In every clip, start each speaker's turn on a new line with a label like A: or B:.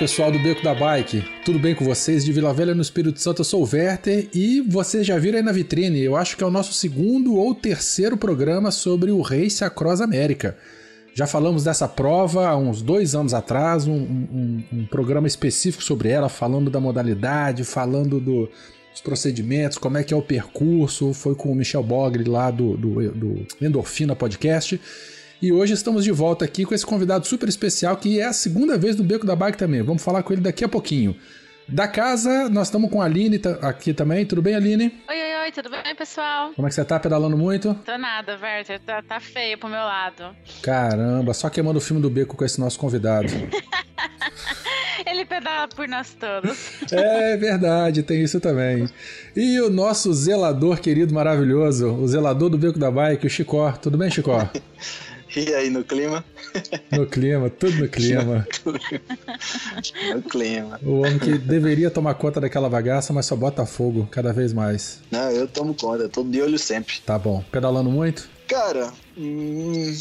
A: Pessoal do Beco da Bike, tudo bem com vocês? De Vila Velha no Espírito Santo, eu sou o Werther e vocês já viram aí na vitrine, eu acho que é o nosso segundo ou terceiro programa sobre o Race Across América. Já falamos dessa prova há uns dois anos atrás, um, um, um programa específico sobre ela, falando da modalidade, falando do, dos procedimentos, como é que é o percurso, foi com o Michel Bogri lá do, do, do Endorfina Podcast. E hoje estamos de volta aqui com esse convidado super especial, que é a segunda vez no Beco da Bike também. Vamos falar com ele daqui a pouquinho. Da casa, nós estamos com a Aline aqui também. Tudo bem, Aline?
B: Oi, oi, oi, tudo bem, pessoal?
A: Como é que você tá pedalando muito?
B: Tô nada, Werther. Tá, tá feio pro meu lado.
A: Caramba, só queimando o filme do beco com esse nosso convidado.
B: Ele pedala por nós todos.
A: É verdade, tem isso também. E o nosso zelador querido, maravilhoso, o zelador do Beco da Bike, o Chicó. Tudo bem, Chicó?
C: E aí, no clima?
A: No clima, tudo no clima.
C: no clima.
A: O homem que deveria tomar conta daquela bagaça, mas só bota fogo cada vez mais.
C: Não, eu tomo conta, eu tô de olho sempre.
A: Tá bom. Pedalando muito?
C: Cara, hum,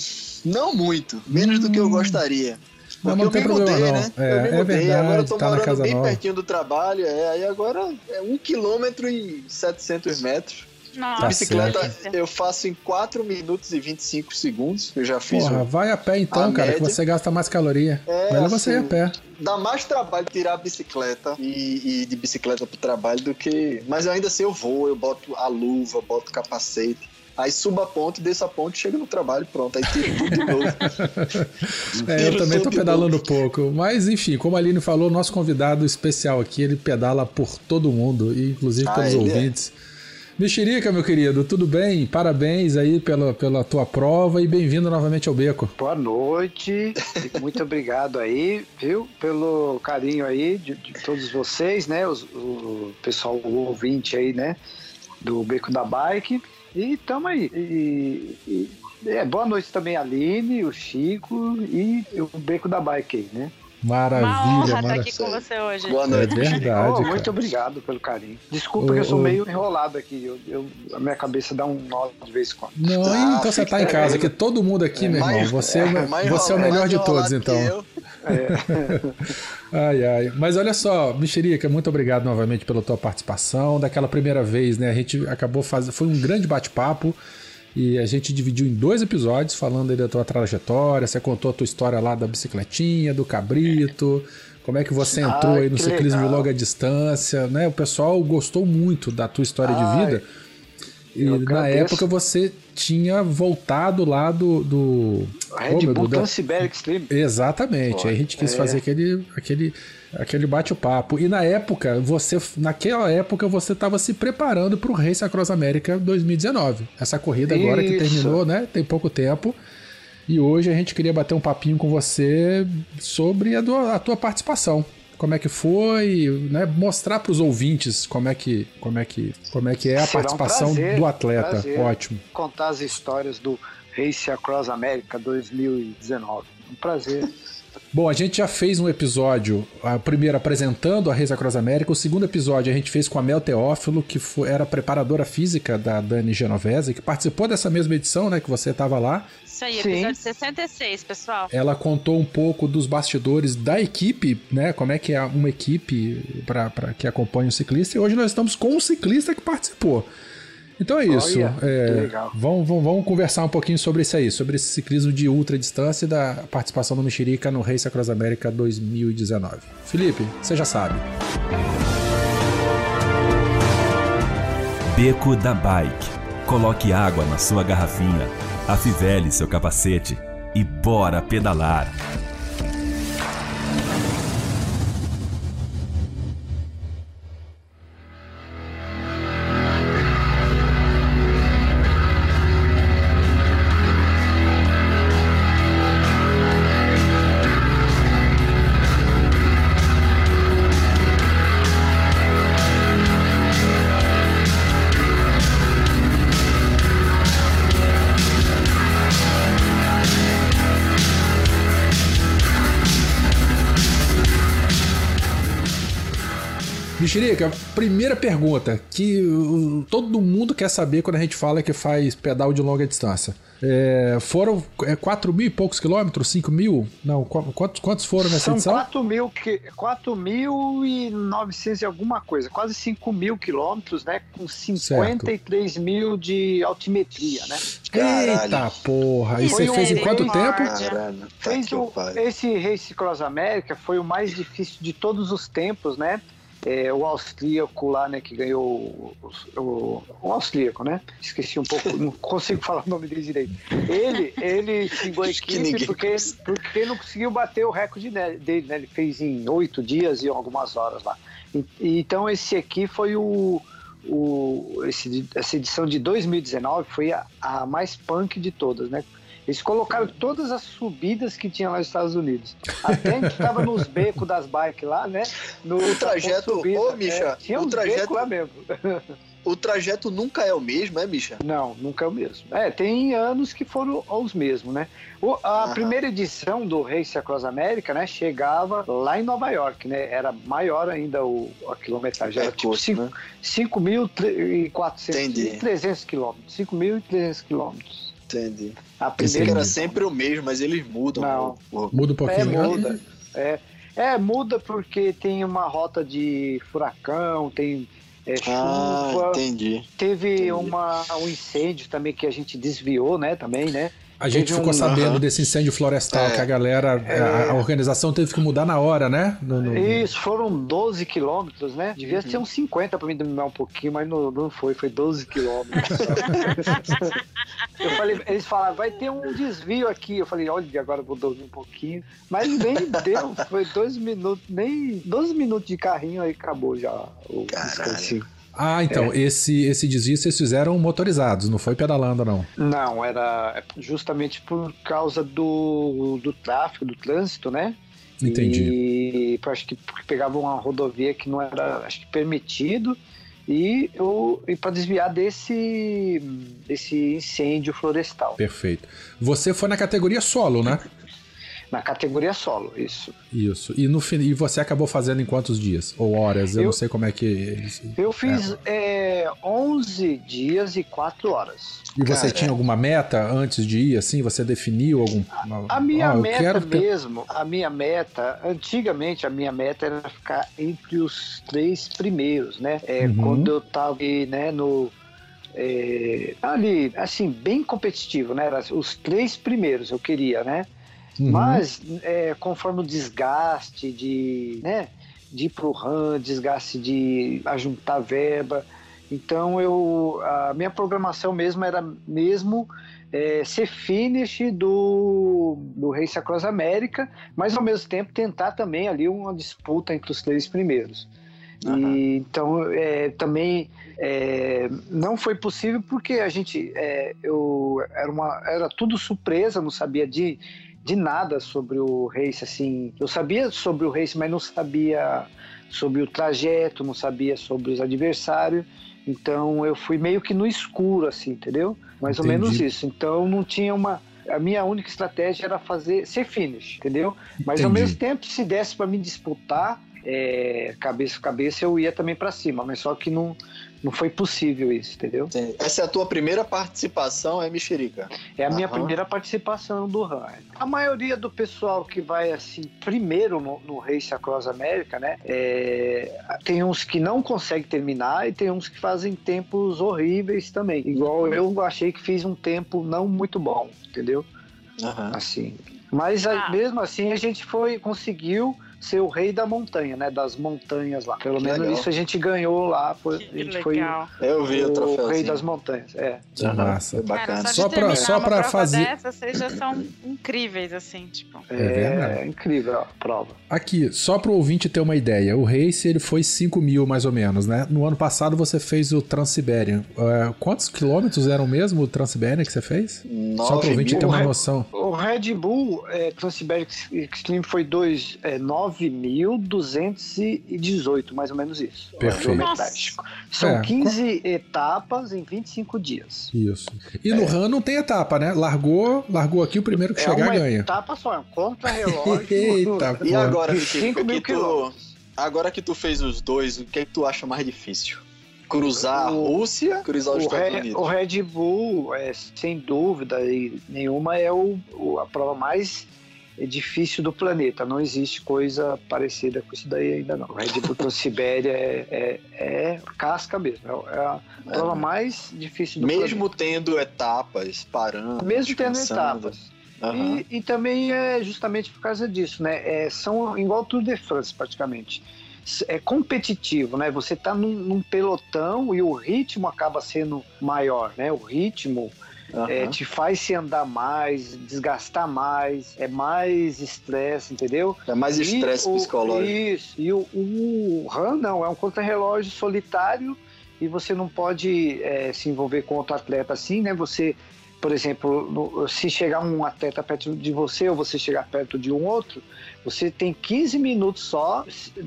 C: não muito. Menos hum. do que eu hum. gostaria.
A: Porque não, não tem problema, mudei, não. Né? É,
C: eu me
A: é verdade,
C: agora eu tô
A: tá
C: morando bem
A: nova.
C: pertinho do trabalho, é, aí agora é um quilômetro e 700 metros.
B: Nossa,
A: Tá
C: bicicleta
B: certo.
C: eu faço em 4 minutos e 25 segundos. Eu já fiz.
A: Porra,
C: um-
A: vai a pé então,
C: A
A: cara, que
C: média-
A: você gasta mais caloria.
C: É,
A: Melhor você ir a
C: assim,
A: pé.
C: Dá mais trabalho tirar a bicicleta e, e de bicicleta pro trabalho do que. Mas ainda assim eu vou, eu boto a luva, boto o capacete. Aí subo a ponte, desço a ponte, chego no trabalho, pronto. Aí tiro tudo de novo.
A: É, eu também tô pedalando pouco. Mas enfim, como a Aline falou, nosso convidado especial aqui, ele pedala por todo mundo, e inclusive
C: Ah,
A: pelos
C: ele é.
A: Mexerica, meu querido, tudo bem? Parabéns aí pela, pela tua prova e bem-vindo novamente ao Beco.
D: Boa noite, muito obrigado aí, viu, pelo carinho aí de, de todos vocês, né, os- o pessoal o ouvinte aí, né, do Beco da Bike, e tamo aí. E, e- é, boa noite também a Aline, o Chico e o Beco da Bike aí, né.
A: Maravilha,
B: Uma honra estar
A: maravilha.
B: aqui com você hoje.
C: Boa
A: É
C: noite.
A: verdade.
D: Oh, muito obrigado pelo carinho. Desculpa
A: Ô,
D: que eu sou
A: ô.
D: meio enrolado aqui, eu, eu- a minha cabeça dá um nó de vez em quando.
A: Não,
C: Ah,
A: então você
C: fica
A: tá em casa, que todo mundo aqui, meu irmão.
C: Mais-
A: Você é, o-
C: mais
A: você é o
C: enrolado-
A: melhor de todos, então.
C: eu.
A: Ai, ai. Mas olha só, Mexerica, muito obrigado novamente pela tua participação. Daquela primeira vez, né? A gente acabou fazendo. Foi um grande bate-papo. E a gente dividiu em dois episódios, falando aí da tua trajetória. Você contou a tua história lá da bicicletinha, do cabrito. Como é que você entrou
D: Ai,
A: aí no ciclismo de
D: legal.
A: longa distância, né? O pessoal gostou muito da tua história de
D: Ai,
A: vida. E na época você tinha voltado lá do. do...
D: Red
A: Oh, meu
D: Bull
A: da-
D: Transiberic Slim.
A: Exatamente.
D: Foi.
A: Aí a gente quis
D: É.
A: fazer aquele, aquele, aquele bate-papo. E na época, você, naquela época, você estava se preparando para o Race Across América 2019. Essa corrida agora que
D: Isso.
A: terminou, né? Tem pouco tempo. E hoje a gente queria bater um papinho com você sobre a, do- a tua participação. Como é que foi, né? Mostrar para os ouvintes como é que, como é que, como é que é a
D: Será um
A: participação
D: prazer,
A: do atleta.
D: prazer.
A: Ótimo.
D: contar as histórias do Race Across America 2019. Um prazer.
A: Bom, a gente já fez um episódio, a primeiro apresentando a Reis Across América, o segundo episódio a gente fez com a Mel Teófilo, que foi- era preparadora física da Dani Genovese, que participou dessa mesma edição, né, que você estava lá.
B: Isso aí,
D: Sim.
B: episódio 66, pessoal.
A: Ela contou um pouco dos bastidores da equipe, né, como é que é uma equipe para que acompanha o ciclista, e hoje nós estamos com um ciclista que participou. Então é isso.
D: Olha,
A: é. Vamos, vamos, vamos conversar um pouquinho sobre isso aí, sobre esse ciclismo de ultra distância e da participação do Mexerica no Race Across América 2019. Felipe, você já sabe.
E: Beco da Bike. Coloque água na sua garrafinha, afivele seu capacete e bora pedalar.
A: Mexerica, primeira pergunta que uh, todo mundo quer saber quando a gente fala que faz pedal de longa distância. É, foram é, 4 mil e poucos quilômetros? 5 mil? Não, qu- quantos, quantos foram nessa
D: São
A: edição?
D: 4 mil, que- 4.900 e alguma coisa, quase 5 mil quilômetros, né? Com 53 mil de altimetria, né?
C: Caralho.
A: Eita porra! E
D: Foi
A: você
D: um-
A: fez em quanto tempo?
C: Caralho, tá
D: Fez o, esse Race Cross América foi o mais difícil de todos os tempos, né? É, o austríaco lá, né, que ganhou o, o, o austríaco, né? Esqueci um pouco, não consigo falar o nome dele direito. Ele, ele xingou a equipe porque, porque não conseguiu bater o recorde dele, né? Ele fez em oito dias e algumas horas lá. E então esse aqui foi o, o esse, essa edição de 2019 foi a, a mais punk de todas, né? Eles colocaram todas as subidas que tinha lá nos Estados Unidos. Até gente tava nos becos das bikes lá, né? No
C: O trajeto-
D: subida,
C: ô, Misha,
D: é, tinha
C: o
D: uns
C: trajeto-
D: lá mesmo.
C: O trajeto nunca é o mesmo, é, Misha?
D: Não, nunca é o mesmo. É, tem anos que foram os mesmos, né? O- a
C: Aham.
D: primeira edição do Race Across America, né, chegava lá em Nova York, né? Era maior ainda o, a quilometragem, era tipo
C: Percurso, né?
D: 5.400
C: Entendi.
D: 300 quilômetros. 5.300 quilômetros.
C: Entendi.
D: A
C: Pensei que
D: primeira
C: era sempre o mesmo, mas eles mudam.
D: Não.
C: pô.
A: Muda um
D: É,
A: pouquinho.
D: muda. É, é, muda porque tem uma rota de furacão, tem é,
C: Ah,
D: chuva,
C: entendi.
D: teve
C: entendi.
D: uma, um incêndio também que a gente desviou, né, também, né?
A: A gente ficou
D: um-
A: sabendo
C: Aham.
A: desse incêndio florestal
C: É.
A: que a galera, a, a organização teve que mudar na hora, né? No- no-
D: Isso, foram 12 quilômetros, né? Devia
C: Uhum.
D: ser uns 50 para me dominar um pouquinho, mas não, não foi, foi 12 quilômetros. eu falei, eles falaram, vai ter um desvio aqui. Eu falei, olha, agora eu vou dormir um pouquinho. Mas nem deu, foi dois minutos, nem 12 minutos de carrinho aí acabou já o
C: Caralho.
D: descansinho.
A: Ah, então, esse, esse desvio vocês fizeram motorizados, não foi pedalando, não.
D: Não, era justamente por causa do, do tráfego, do trânsito, né?
A: Entendi.
D: E acho que porque pegava uma rodovia que não era acho que permitido e, eu- e para desviar desse, desse incêndio florestal.
A: Perfeito. Você foi na categoria solo, né?
D: Na categoria solo, isso.
A: Isso. E, no, e você acabou fazendo em quantos dias? Ou horas? Eu,
D: Eu-
A: não sei como é que.
D: Eu fiz é, 11 dias e 4 horas.
A: E você
C: Cara.
A: tinha alguma meta antes de ir, assim? Você definiu algum.
D: A minha
A: Ah,
D: meta mesmo, a minha meta, antigamente a minha meta era ficar entre os três primeiros, né? É,
A: Uhum.
D: Quando eu tava né, no. é, ali, assim, bem competitivo, né? Era os três primeiros eu queria, né?
A: Uhum.
D: Mas é, conforme o desgaste de, né, de ir pro RAM, desgaste de ajuntar verba, então eu a minha programação mesmo era mesmo é, ser finish do, do Race Across América, mas ao mesmo tempo tentar também ali uma disputa entre os três primeiros.
C: Aham.
D: E, então é, também é, não foi possível porque a gente é, eu era uma era tudo surpresa, não sabia de de nada sobre o race assim. Eu sabia sobre o race, mas não sabia sobre o trajeto, não sabia sobre os adversários. Então eu fui meio que no escuro assim, entendeu? Mais ou
A: Entendi.
D: menos isso. Então não tinha uma a minha única estratégia era fazer ser finish, entendeu? Mas ao
A: Entendi.
D: mesmo tempo, se desse para me disputar é, cabeça a cabeça, eu ia também para cima, mas só que não, não foi possível isso, entendeu?
C: Entendi. Essa é a tua primeira participação, é Mexerica?
D: É a minha
C: Aham.
D: primeira participação do RAM. A maioria do pessoal que vai assim primeiro no, no Race Across America, né? é, tem uns que não conseguem terminar e tem uns que fazem tempos horríveis também. Igual eu achei que fiz um tempo não muito bom, entendeu?
C: Aham.
D: Assim. Mas a-
B: Ah.
D: mesmo assim a gente foi conseguiu ser o rei da montanha, né? Das montanhas lá. Pelo
C: Que
D: menos
C: legal.
D: isso a gente ganhou lá. Foi, a gente foi.
C: Eu vi o
D: o rei das montanhas. É.
A: Que massa.
C: Foi bacana.
B: Cara,
A: Só
B: só, terminar
A: só
B: prova
A: fazer-
B: dessa, vocês já são incríveis, assim, tipo.
A: É verdade.
D: É incrível a prova.
A: Aqui, só para o ouvinte ter uma ideia, o Race ele foi 5 mil mais ou menos, né? No ano passado você fez o Transsiberian. É, quantos quilômetros eram mesmo o Transsiberian que você fez? Só para o ouvinte ter uma noção.
D: O Red Bull é, Transsiberic Extreme foi dois, é, 9.218, mais ou menos isso.
A: Perfeito.
D: São
A: É.
D: 15 etapas em 25 dias.
A: Isso. E no RAM não tem etapa, né? Largou, largou aqui, o primeiro que
D: é
A: chegar
D: uma
A: ganha.
D: etapa só, é um contra-relógio.
A: Eita,
C: E agora,
D: De
C: Mexerica,
D: 5 mil
C: que tu...
D: quilômetros.
C: Agora que tu fez os dois, o que é que tu acha mais difícil? Cruzar a
D: O-
C: Rússia, cruzar os
D: O,
C: Estados
D: Re-
C: Unidos?
D: o Red Bull, é, sem dúvida nenhuma, é o, o- a prova mais difícil do planeta. Não existe coisa parecida com isso daí ainda não. O Red Bull Transibéria é, é, é casca mesmo. É, é a prova mais difícil do
C: Mesmo tendo etapas, parando,
D: planeta. Mesmo tendo etapas.
C: Aham.
D: E, e também é justamente por causa disso, né? É, são igual Tour de France, praticamente. É competitivo, né? Você tá num, num pelotão e o ritmo acaba sendo maior, né? O ritmo é,
C: aham.
D: te faz se andar mais, desgastar mais, é mais estresse, entendeu?
C: É mais estresse psicológico.
D: Isso. E o, o run não, é um contrarrelógio solitário e você não pode é, se envolver com outro atleta assim, né? Você, por exemplo, no- se chegar um atleta perto de você ou você chegar perto de um outro, você tem 15 minutos só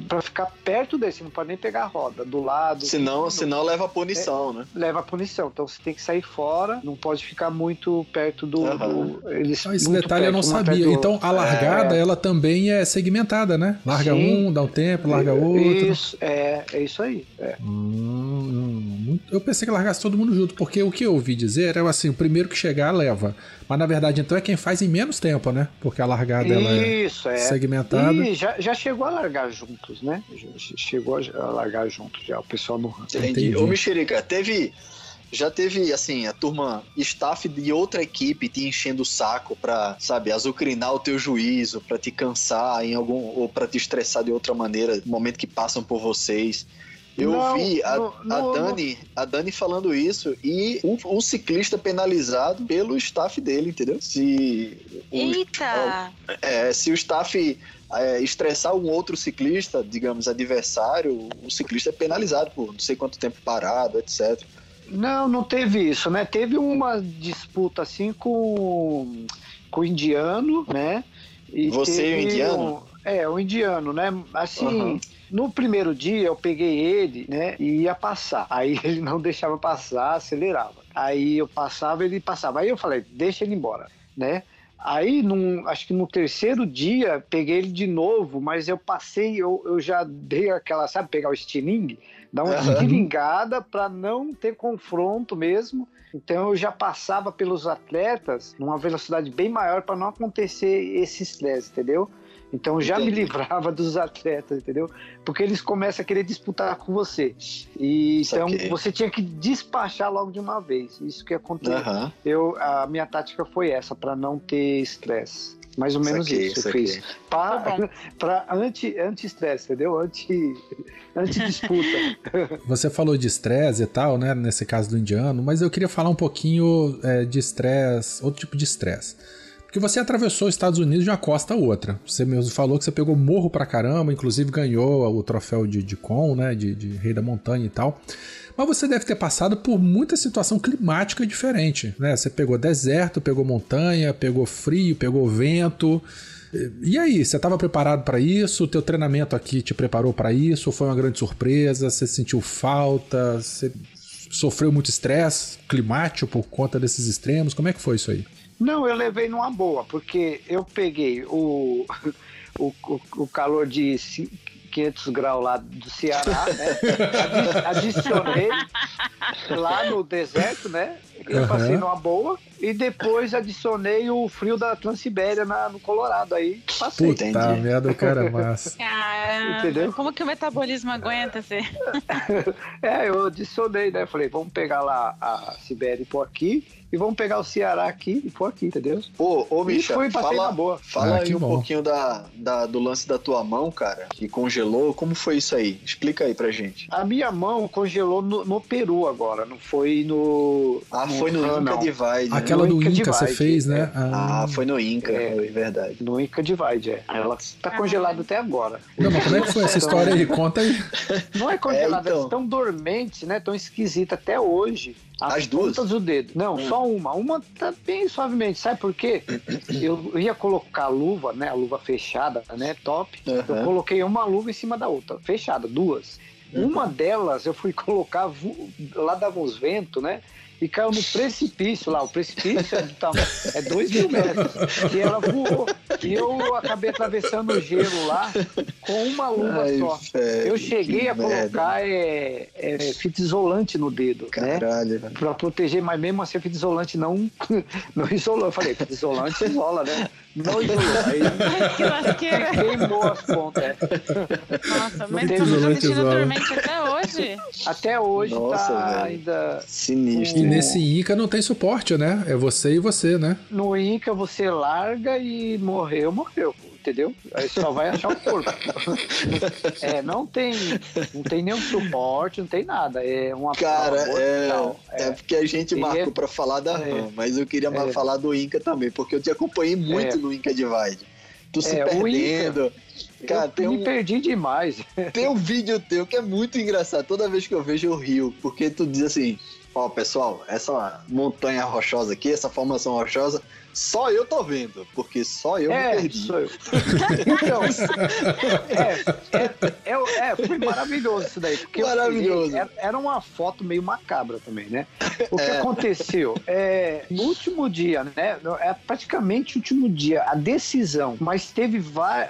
D: para ficar perto dele, você não pode nem pegar a roda do lado.
C: Senão,
D: 15
C: senão leva a punição, né?
D: leva a punição. Então você tem que sair fora, não pode ficar muito perto do.
C: Aham.
D: do- eles,
A: Ah, esse detalhe eu não
D: perto,
A: sabia.
D: perto
A: Então a largada,
D: É,
A: ela também é segmentada, né? Larga
D: Sim.
A: um, dá um tempo, larga outro.
D: Isso, é, é isso aí. é.
A: Hum, eu pensei que largasse todo mundo junto, porque o que eu ouvi dizer é assim: o primeiro que chegar leva. Mas na verdade, então é quem faz em menos tempo, né? Porque a largada ela é
D: Isso, é.
A: Segmentada.
D: E já, já chegou a largar juntos, né? Chegou a largar juntos já, o pessoal no ranking.
C: Entendi.
A: Entendi.
C: Ô, Mexerica, teve. Já teve, assim, a turma, staff de outra equipe te enchendo o saco pra, sabe, azucrinar o teu juízo, pra te cansar em algum. ou pra te estressar de outra maneira, no momento que passam por vocês. Eu
D: Não,
C: vi a, a
D: no-
C: Dani, a Dani falando isso e um, um ciclista penalizado pelo staff dele, entendeu? Se o,
B: Eita!
C: é, se o staff é, estressar um outro ciclista, digamos, adversário, o ciclista é penalizado por não sei quanto tempo parado, etc.
D: Não, não teve isso, né? Teve uma disputa assim com, com o indiano, né? E
C: Você e o indiano?
D: um- é, o indiano, né? Assim,
C: Aham.
D: No primeiro dia eu peguei ele, né? E ia passar. Aí ele não deixava passar, acelerava. Aí eu passava, ele passava. Aí eu falei, deixa ele embora, né? Aí, num, acho que no terceiro dia, peguei ele de novo, mas eu passei, eu, eu já dei aquela, sabe, pegar o estilingue? Dar uma estilingada para não ter confronto mesmo. Então eu já passava pelos atletas numa velocidade bem maior para não acontecer esse estresse, entendeu? Então eu já me
C: Entendi.
D: livrava dos atletas, entendeu? Porque eles começam a querer disputar com você. E então você tinha que despachar logo de uma vez. Isso que aconteceu.
C: Aham.
D: Eu, a minha tática foi essa, para não ter estresse. Mais ou menos
C: Saquei,
D: isso eu
C: saquei.
D: fiz. Para pra anti- anti-estresse, entendeu? Anti- Anti-disputa.
A: Você falou de estresse e tal, né? Nesse caso do indiano, mas eu queria falar um pouquinho é, de estresse, outro tipo de estresse. Porque você atravessou os Estados Unidos de uma costa a outra. Você mesmo falou que você pegou morro pra caramba, inclusive ganhou o troféu de, de Con, né? De, de Rei da Montanha e tal. Mas você deve ter passado por muita situação climática diferente, né? Você pegou deserto, pegou montanha, pegou frio, pegou vento. E aí, você estava preparado para isso? O teu treinamento aqui te preparou para isso? Foi uma grande surpresa? Você sentiu falta? Você sofreu muito estresse climático por conta desses extremos? Como é que foi isso aí?
D: Não, eu levei numa boa, porque eu peguei o, o, o, o calor de ci- 500 graus lá do Ceará, né? Adi- Adicionei lá no deserto, né? Eu
A: Aham.
D: passei numa boa. E depois adicionei o frio da Transibéria na, no Colorado. Aí passei.
A: Puta
C: entendi.
A: merda, o cara é massa.
B: Caramba,
D: Entendeu?
B: como que o metabolismo aguenta ser?
D: É, eu adicionei, né? Falei, vamos pegar lá a Sibéria e pôr aqui. E vamos pegar o Ceará aqui e pôr aqui, entendeu?
C: Ô, ô
D: E
C: Misha,
D: foi,
C: fala,
D: boa.
C: fala
A: Ah,
C: aí um
A: bom.
C: pouquinho da, da- do lance da tua mão, cara, que congelou. Como foi isso aí? Explica aí pra gente.
D: A minha mão congelou no, no Peru agora, não foi no.
C: Ah, foi no
D: ah,
C: Inca
D: não.
C: Divide. né?
A: Aquela do
D: Inca
A: Inca você fez, né?
D: é.
C: Ah, foi no Inca,
D: É.
C: é verdade.
D: No Inca Divide, é. Ela tá
B: Ah.
D: congelada até agora.
A: Não, mas como é que foi essa história aí? Conta aí.
D: Não é congelada,
C: É, então.
D: elas estão dormentes, né? Tão esquisita até hoje.
C: As duas?
D: pontas do dedo. Não,
C: Hum.
D: só uma. Uma tá bem suavemente. Sabe por quê? Eu ia colocar a luva, né? A luva fechada, né? Top. Eu
C: Aham.
D: coloquei uma luva em cima da outra, fechada, duas.
C: Uhum.
D: Uma delas eu fui colocar, lá dava uns ventos, né? E caiu no precipício lá. O precipício é, do tamanho- é dois mil metros. E ela voou. E eu acabei atravessando o gelo lá com uma luva
C: Ai,
D: só.
C: velho,
D: Eu cheguei a
C: merda.
D: colocar é, é, fita isolante no dedo, né?
C: Caralho, velho.
D: Pra proteger, mas mesmo assim a fita isolante não, não isolou. Eu falei, fita isolante isola, né? Não isolou. Aí
B: que lasqueira.
D: queimou as pontas. é.
B: Nossa, mas
D: tem
B: você tá dormente até hoje?
D: Até hoje
C: Nossa,
D: tá
C: velho.
D: ainda.
C: Sinistro.
A: Nesse Inca não tem suporte, né? É você e você, né?
D: No Inca você larga e morreu, morreu. Entendeu? Aí só vai achar o corpo. é, não tem, não tem nenhum suporte, não tem nada. É uma
C: Cara, é,
D: mortal.
C: é porque a gente marcou
D: é-
C: pra falar da
D: é.
C: RAM, mas eu queria mais
D: É.
C: falar do Inca também, porque eu te acompanhei muito
D: É.
C: no Inca Divide. Tu se
D: É,
C: perdendo. Cara,
D: eu
C: tem
D: me
C: um,
D: perdi demais.
C: tem um vídeo teu que é muito engraçado. Toda vez que eu vejo, eu rio. Porque tu diz assim: Ó, pessoal, essa montanha rochosa aqui, essa formação rochosa, só eu tô vendo. Porque só eu me
D: é,
C: perdi.
D: sou eu. Então, é, é, é, é, foi maravilhoso isso daí. Porque
C: Maravilhoso.
D: era, uma foto meio macabra também, né? O que
C: É.
D: aconteceu? É, no último dia, né? É praticamente o último dia, a decisão. Mas teve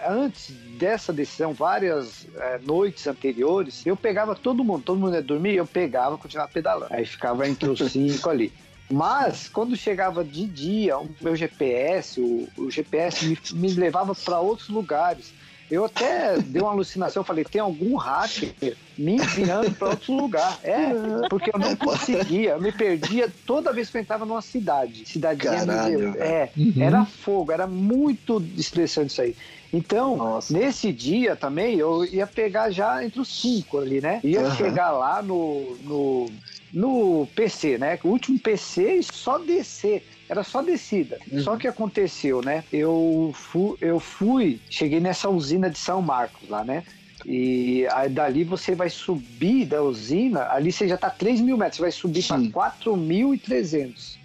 D: antes dessa decisão, várias é, noites anteriores, eu pegava todo mundo, todo mundo ia dormir, eu pegava e continuava pedalando. Aí ficava entre os cinco ali. Mas, quando chegava de dia, o meu GPS, o, o GPS me, me levava para outros lugares. Eu até dei uma alucinação, falei, tem algum hacker me enviando para outro lugar. É, porque eu não conseguia, eu me perdia toda vez que eu entrava numa cidade. Cidadezinha
C: Caralho,
D: É, era fogo, era muito estressante isso aí. Então,
C: Nossa.
D: nesse dia também, eu ia pegar já entre os cinco ali, né? Ia
C: Aham.
D: chegar lá no, no, no PC, né? O último PC só descer. Era só descida. Só que aconteceu, né? Eu fui, eu fui, cheguei nessa usina de São Marcos lá, né? E aí dali você vai subir da usina, ali você já tá 3 mil metros, você vai subir para
C: Sim.
D: 4.300.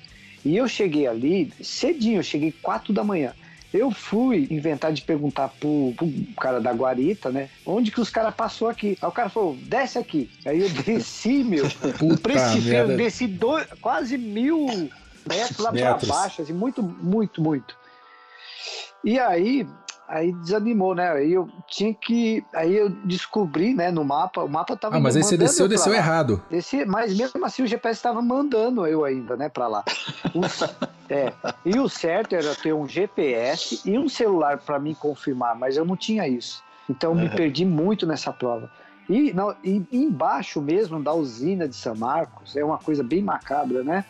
D: E eu cheguei ali cedinho, eu cheguei 4 da manhã. Eu fui inventar de perguntar pro, pro cara da guarita, né? Onde que os caras passou aqui? Aí o cara falou, desce aqui. Aí eu desci, meu.
A: Puta
D: precipício, eu desci dois, quase mil metros lá pra
A: Metros.
D: baixo, assim, muito, muito, muito. E aí, aí desanimou, né? Aí eu tinha que. Aí eu descobri, né, no mapa, o mapa tava.
A: Ah, mas aí você desceu, desceu
D: lá.
A: errado.
D: Desci, mas mesmo assim o GPS estava mandando eu ainda, né, pra lá. O é, e o certo era ter um GPS e um celular para me confirmar, mas eu não tinha isso. Então eu me perdi muito nessa prova. E, não, e embaixo mesmo da usina de São Marcos, é uma coisa bem macabra, né?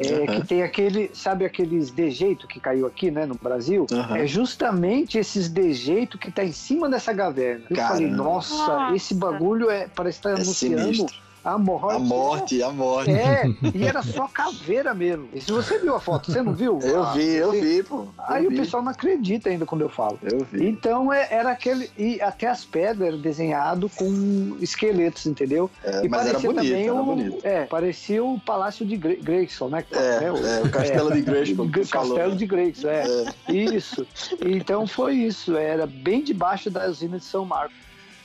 D: É,
C: Uhum.
D: Que tem aquele, sabe aqueles dejeito que caiu aqui, né, no Brasil?
C: Uhum.
D: É justamente esses dejeito que tá em cima dessa caverna. Eu falei, nossa,
B: Nossa.
D: esse bagulho é, parece estar
C: É
D: anunciando
C: sinistro.
D: A morte.
C: A morte, a morte.
D: É, e era só caveira mesmo. E se você viu a foto, você não viu?
C: Eu
D: Ah,
C: vi, eu
D: você-
C: vi, pô.
D: Aí
C: eu
D: o
C: vi.
D: pessoal não acredita ainda quando eu falo.
C: Eu vi.
D: Então é- era aquele. E até as pedras eram desenhadas com esqueletos, entendeu?
C: É,
D: e
C: mas era bonito,
D: também o.
C: bonito.
D: É, parecia o Palácio de Gre- Grayson, né? fala,
C: É,
D: né?
C: é, o Castelo de Grayskull que
D: G-
C: tu falou,
D: Castelo
C: né?
D: de Grayson, é.
C: É.
D: Isso. Então foi isso. Era bem debaixo da usina de São Marcos.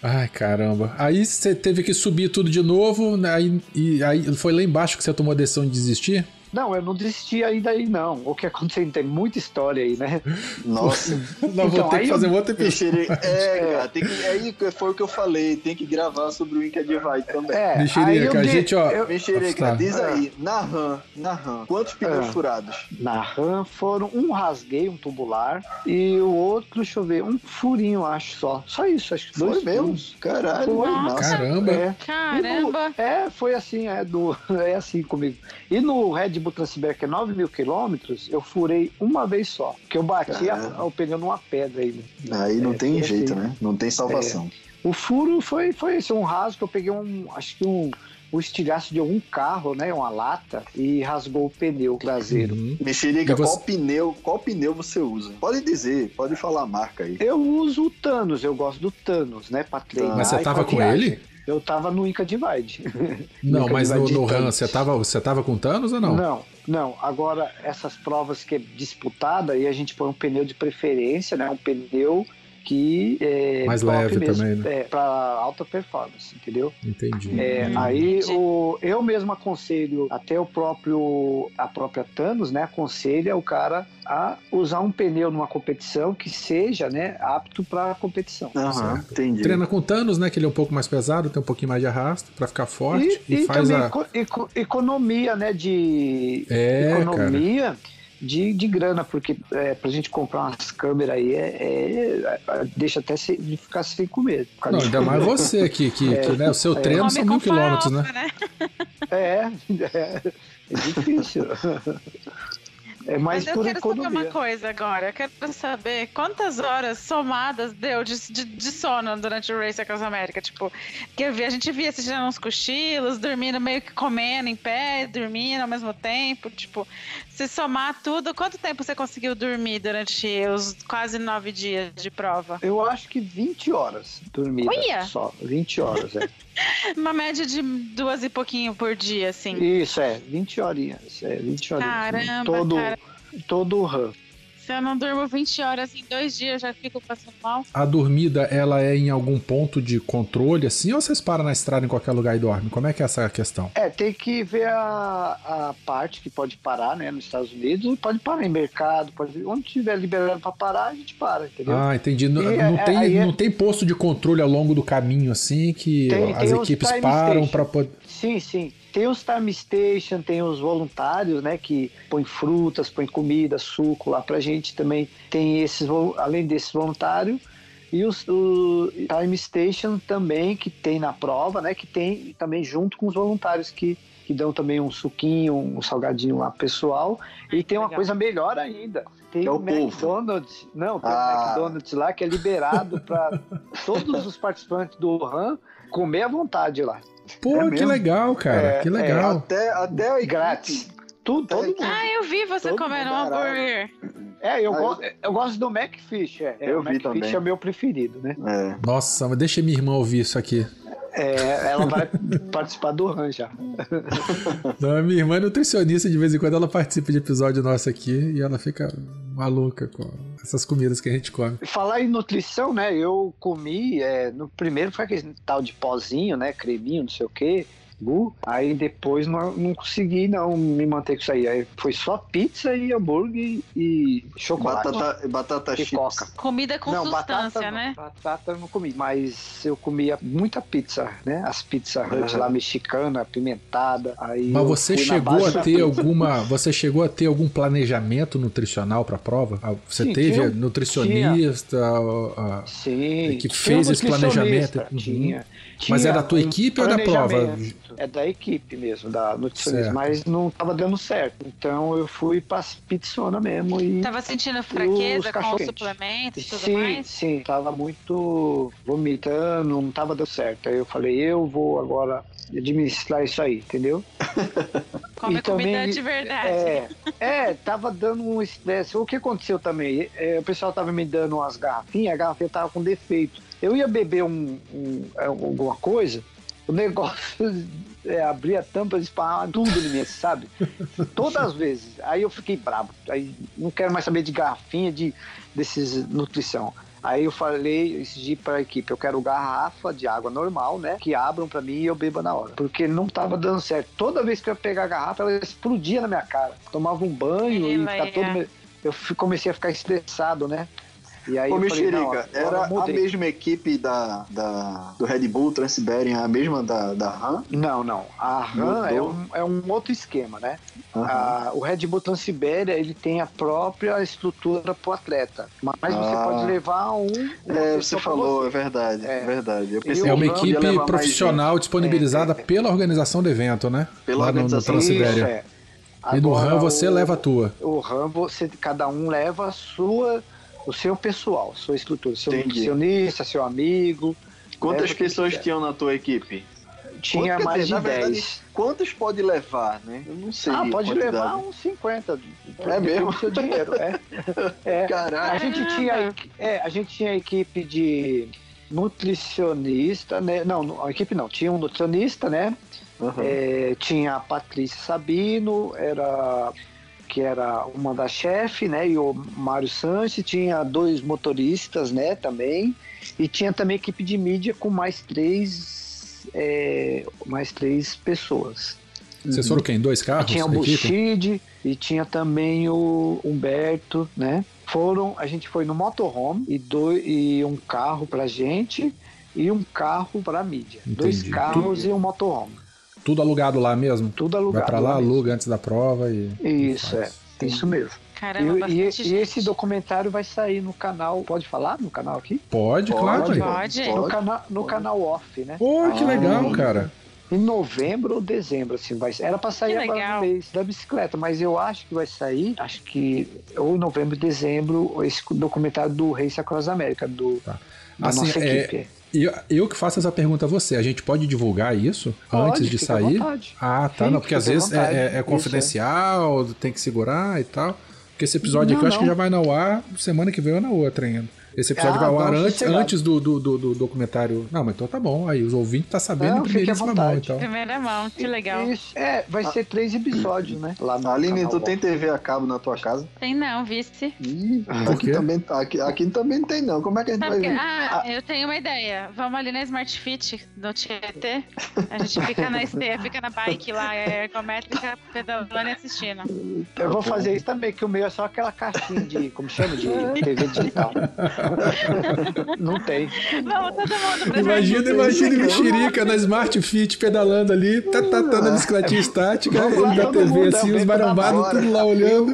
A: Ai, caramba. Aí você teve que subir tudo de novo, né, aí, e aí foi lá embaixo que você tomou a decisão de desistir?
D: Não, eu não desisti ainda aí, não. O que aconteceu, tem muita história aí, né?
C: Nossa.
A: Não, vou
D: Então,
A: ter
D: aí
A: que fazer
D: eu-
A: um outro episódio.
C: É, cara, tem que, aí foi o que eu falei, tem que gravar sobre o Inca Divide também.
D: É, aí
A: Mexerica,
D: eu
A: a
D: de-
A: gente, ó.
D: eu-
C: Mexerica,
A: Tá.
C: diz aí, na RAM, na RAM, quantos pneus
D: Ah.
C: furados?
D: Na RAM foram um rasguei, um tubular, e o outro, deixa eu ver, um furinho, acho só. Só isso, acho que dois
C: mesmo? Caralho,
D: Foi.
C: massa.
A: Caramba.
D: É.
B: Caramba!
D: No- é, foi assim, é, do, é assim comigo. E no Red Bull Transiber, que é 9 mil quilômetros, eu furei uma vez só. Que eu bati a- o pneu numa pedra ainda.
C: Aí não
D: É,
C: tem
D: foi
C: jeito,
D: assim.
C: né? Não tem salvação.
D: O furo foi, foi esse, um rasgo que eu peguei um, acho que um, um estilhaço de algum carro, né? Uma lata, e rasgou o pneu traseiro.
A: Uhum.
C: Mexerica,
A: você-
C: qual pneu, qual pneu você usa? Pode dizer, pode falar a marca aí.
D: Eu uso o Thanos, eu gosto do Thanos, né? Pra treinar.
A: Mas você tava com
D: viagem.
A: ele?
D: Eu tava no Inca Divide.
A: Não, mas no,
D: dividi
A: no RAM,
D: tanto.
A: você tava, você tava com Thanos ou não?
D: Não, não. Agora, essas provas que é disputada, aí a gente põe um pneu de preferência, né? Um pneu que é
A: Mais
D: top
A: leve
D: mesmo,
A: também, né?
D: É, para alta performance, entendeu?
A: Entendi.
D: É,
B: Hum,
D: aí o, eu mesmo aconselho, até o próprio, a própria Thanos, né, aconselha o cara a usar um pneu numa competição que seja, né, apto para competição.
C: Aham,
A: Certo.
C: entendi.
A: Treina com Thanos, né? Que ele é um pouco mais pesado, tem um pouquinho mais de arrasto pra ficar forte. E,
D: E, e
A: faz
D: também
A: a.
D: eco- eco- economia, né, de
A: É, cara.
D: De, de grana, porque é, pra gente comprar umas câmeras aí é, é- é- deixa até se, de ficar sem comer.
A: Não, ainda mais você, que, que, que, né, o seu treino
B: Come
A: são mil quilômetros,
B: farofa,
A: né?
D: É, é, é difícil. É mais
B: Mas eu quero saber
D: economia.
B: uma coisa agora. Eu quero saber quantas horas somadas deu de, de, de sono durante o Race Across America. Tipo, que a gente via assistindo uns cochilos, dormindo meio que comendo em pé, dormindo ao mesmo tempo. Tipo, se somar tudo, quanto tempo você conseguiu dormir durante os quase nove dias de prova?
D: Eu acho que 20 horas dormida
B: Olha!
D: só. 20 horas, é.
B: Uma média de duas e pouquinho por dia, assim.
D: Isso, é. 20 horinhas. É, 20 horinhas.
B: Caramba,
D: todo,
B: cara.
D: Todo o RAM.
B: Se eu não durmo 20 horas em dois dias, já fico passando mal.
A: A dormida, ela é em algum ponto de controle, assim, ou vocês param na estrada em qualquer lugar e dormem? Como é que é essa questão?
D: É, tem que ver a, a parte que pode parar, né, nos Estados Unidos, pode parar em mercado, pode, onde tiver liberado para parar, a gente para, entendeu?
A: Ah, entendi. Não,
D: E,
A: não
D: é,
A: tem,
D: é-
A: não tem posto de controle ao longo do caminho, assim, que
D: Tem-
A: as
D: tem
A: equipes param pra poder.
D: Sim, sim. Tem os time station, tem os voluntários, né, que põem frutas, põem comida, suco lá pra gente também. Tem esses, além desses voluntários, e os o time station também que tem na prova, né, que tem também junto com os voluntários que que dão também um suquinho, um salgadinho lá pro pessoal. E tem uma
B: Legal.
D: coisa melhor ainda. Tem
C: é
D: o
C: o povo.
D: McDonald's. Não, tem
C: Ah.
D: o McDonald's lá que é liberado para todos os participantes do RAM comer à vontade lá.
A: Pô,
C: É
A: que legal, cara.
D: É,
A: que
D: é,
A: legal.
C: Até, até a equipe-
D: Grátis. Tudo, todo mundo.
B: Ah, eu vi você
C: Todo
B: comendo um hambúrguer.
D: É, eu,
C: Ah,
D: gosto, eu gosto do Macfish. É, É,
C: Eu
D: o
C: vi
D: Macfish
C: também.
D: é o meu preferido, né?
C: É.
A: Nossa, mas deixa minha irmã ouvir isso aqui.
D: É, ela vai participar do RAM já.
A: Não, minha irmã é nutricionista, de vez em quando ela participa de episódio nosso aqui e ela fica maluca com essas comidas que a gente come.
D: Falar em nutrição, né? Eu comi, é, no primeiro foi aquele tal de pozinho, né? Creminho, não sei o quê. Gu. Aí depois não, não consegui não me manter com isso aí. Aí foi só pizza e hambúrguer e chocolate.
C: Batata, batata
D: e
C: chips.
D: coca.
B: Comida com
D: não,
B: substância,
D: batata,
B: né?
D: não. Batata eu não comi, mas eu comia muita pizza, né? As pizzas Hut
C: Aham.
D: lá mexicana, apimentada. Aí
A: Mas você chegou a ter
D: pizza.
A: alguma, você chegou a ter algum planejamento nutricional para a prova? Ah, Você
D: Sim,
A: teve
D: tinha-
A: nutricionista, a- a-
D: Sim.
A: que
D: tinha
A: fez esse planejamento. Uhum.
D: Tinha,
A: Mas
D: tinha
A: é da tua
D: um
A: equipe ou da prova?
D: Planejamento. É da equipe mesmo, da nutricionista.
A: Certo.
D: Mas não tava dando certo. Então eu fui pra pizzona mesmo e.
B: Tava sentindo fraqueza com os suplementos e tudo
D: Sim,
B: mais?
D: sim, tava muito vomitando, não tava dando certo. Aí eu falei, eu vou agora administrar isso aí, entendeu?
B: Come
D: E
B: comida
D: também,
B: de verdade.
D: É, é, tava dando um estresse. O que aconteceu também? É, o pessoal tava me dando umas garrafinhas, a garrafinha tava com defeito. Eu ia beber um, um- alguma coisa, o negócio é, abria a tampa e esparrava tudo em mim, sabe? Todas as vezes. Aí eu fiquei bravo. Aí não quero mais saber de garrafinha, de desses nutrição. Aí eu falei dia para a equipe, eu quero garrafa de água normal, né? Que abram para mim e eu beba na hora. Porque não tava dando certo. Toda vez que eu ia pegar a garrafa, ela explodia na minha cara. Tomava um banho e ficava
B: é.
D: todo. Eu comecei a ficar estressado, né? E aí
C: Ô, Mexerica, era a mesma equipe da, da, do Red Bull Transsiberian, a mesma da, da RAM?
D: Não, não. A RAM é um, é um outro esquema, né?
C: Aham.
D: A- o Red Bull Transibéria, ele tem a própria estrutura pro atleta. Mas você
C: Ah.
D: pode levar um...
C: É, você falou,
D: você.
C: é verdade, é,
D: É.
C: verdade. Eu
D: E
C: pensei
A: É uma equipe profissional disponibilizada pela organização do evento, né?
C: Pela
A: Lá no, no
C: organização.
D: Isso,
A: Transibéria.
D: é.
A: E no
D: Agora,
A: RAM você
D: o-
A: leva a tua.
D: O RAM, você, cada um leva a sua, o seu pessoal, sua estrutura, seu
C: Entendi.
D: nutricionista, seu amigo.
C: Quantas
D: que
C: pessoas
D: quiser.
C: tinha na tua equipe?
D: Tinha
C: Quer
D: mais
C: dizer,
D: de
C: verdade,
D: 10.
C: Quantas pode levar, né? Eu não sei.
D: Ah,
C: a
D: pode
C: quantidade.
D: levar uns 50.
C: É mesmo?
D: Seu dinheiro, é. é. A
C: Caralho.
D: gente tinha, é, a gente tinha equipe de nutricionista, né? Não, a equipe não, tinha um nutricionista, né?
C: Aham.
D: É, tinha a Patrícia Sabino, era que era uma da chefe, né? E o Mário Sanches, tinha dois motoristas, né? Também. E tinha também equipe de mídia com mais três, é, mais três pessoas.
A: Vocês foram quem? Dois carros?
D: tinha o? Bushid e tinha também o Humberto, né? Foram, a gente foi no motorhome e, dois, e um carro pra gente e um carro pra mídia. Dois
A: Entendi.
D: carros e um motorhome.
A: Tudo alugado lá mesmo?
D: Tudo alugado.
A: Vai pra lá, aluga antes da prova e.
D: Isso, é.
A: faz.
D: Isso mesmo.
B: Caramba,
D: E, e- e esse documentário vai sair no canal. Pode falar no canal aqui?
A: Pode, claro.
C: Pode,
A: aí.
B: Pode.
D: No, cana no canal off, né?
A: Pô, que
D: Ah,
A: legal, cara.
D: Em novembro ou dezembro, assim, vai Era pra sair agora no mês da bicicleta, mas eu acho que vai sair, acho que ou em novembro, dezembro, esse documentário do Race Across America, do,
A: Tá.
D: da
A: Assim,
D: nossa
A: é,
D: equipe.
A: Eu, eu que faço essa pergunta a você. A gente pode divulgar isso
D: Pode,
A: antes de sair? Ah, tá.
D: Sim,
A: não, porque às vezes é- é, é
D: Isso,
A: confidencial, tem que segurar e tal. Porque esse episódio
D: Não,
A: aqui eu acho que
D: não.
A: já vai na ar semana que vem ou na outra ainda. Esse episódio
D: Ah,
A: vai ao ar antes, antes do, do, do, do documentário. Não, mas então tá bom. Aí os ouvintes tá sabendo
D: Não,
A: em primeiríssima mão, então.
B: Primeira mão, que legal.
D: Isso, é, vai ser três episódios, né? Lá no
C: Aline,
D: canal
C: tu tem TV a cabo na tua casa?
B: Tem não, vice.
C: Ih, aqui também, aqui, aqui também não tem não. Como é que a gente
B: Sabe
C: vai
B: que-
C: ver?
B: ah, eu tenho uma ideia. Vamos ali na Smart Fit, no Tietê. A gente fica na esteira, fica na bike lá, é ergométrica, pedalando e assistindo.
D: Eu vou fazer isso também, que o meu é só aquela caixinha de, como chama, de TV digital. Não tem.
B: Vamos, todo mundo pra
A: Imagina, imagina o mexerica na Smart Fit pedalando ali, tá, tá, tá na bicicletinha estática, ele da TV assim, os
C: hora.
A: tudo lá olhando.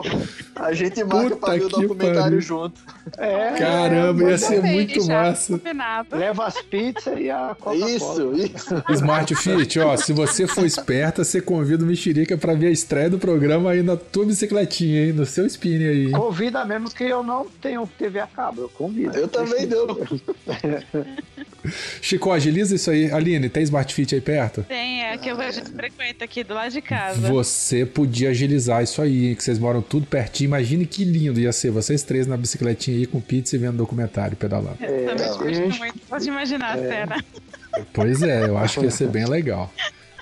C: A gente marca pra
A: Puta
C: ver o documentário
A: pariu.
C: junto.
D: É,
A: Caramba, ia ser
B: Bem,
A: muito massa.
B: combinado.
D: leva as pizzas e a Coca-Cola.
C: Isso, isso.
A: Smart Fit, ó, se você for esperta, você convida o Mexerica pra ver a estreia do programa aí na tua bicicletinha, hein? No seu spinning aí.
D: Convida mesmo que eu não tenho TV a cabo, eu convido.
C: Eu também deu.
A: Chico, agiliza isso aí. Aline, tem Smart Fit aí perto?
B: Tem, é que eu- a gente frequenta aqui do lado de casa.
A: Você podia agilizar isso aí, hein? Que vocês moram tudo pertinho. Imagine que lindo ia ser vocês três na bicicletinha aí com pizza e vendo documentário pedalando.
B: Eu também
D: É, gente.
B: muito. Pode imaginar a cena.
A: Pois é, eu acho que ia ser bem legal.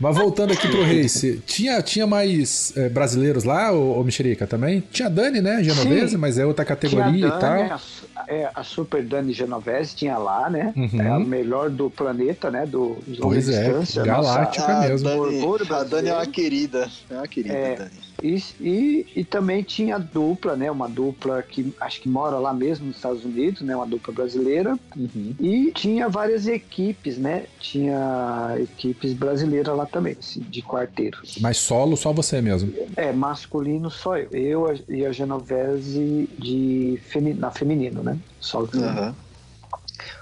A: Mas voltando aqui pro Race, tinha, tinha mais eh, brasileiros lá, ô, ô Mexerica, também? Tinha a Dani, né? Genovese,
D: Sim.
A: mas é outra
D: Tinha
A: categoria
D: a
A: e tal.
D: Dani, a, é, a Super Dani Genovese tinha lá, né?
A: Uhum.
D: É a melhor do planeta, né? Do de longa
A: Pois é,
D: distância.
A: galáctica
D: nossa-
C: A
A: mesmo.
C: Dani,
D: Orgulho
C: a Dani é uma querida. É uma querida,
D: É.
C: Dani.
D: E, e, e também tinha a dupla, né? Uma dupla que acho que mora lá mesmo nos Estados Unidos, né? Uma dupla brasileira.
C: Uhum.
D: E tinha várias equipes, né? Tinha equipes brasileiras lá também, assim, de quarteiro.
A: Mas solo, só você mesmo.
D: É, masculino só eu. Eu a- e a Genovese de femi na feminino, né? Só feminino.
C: Aham.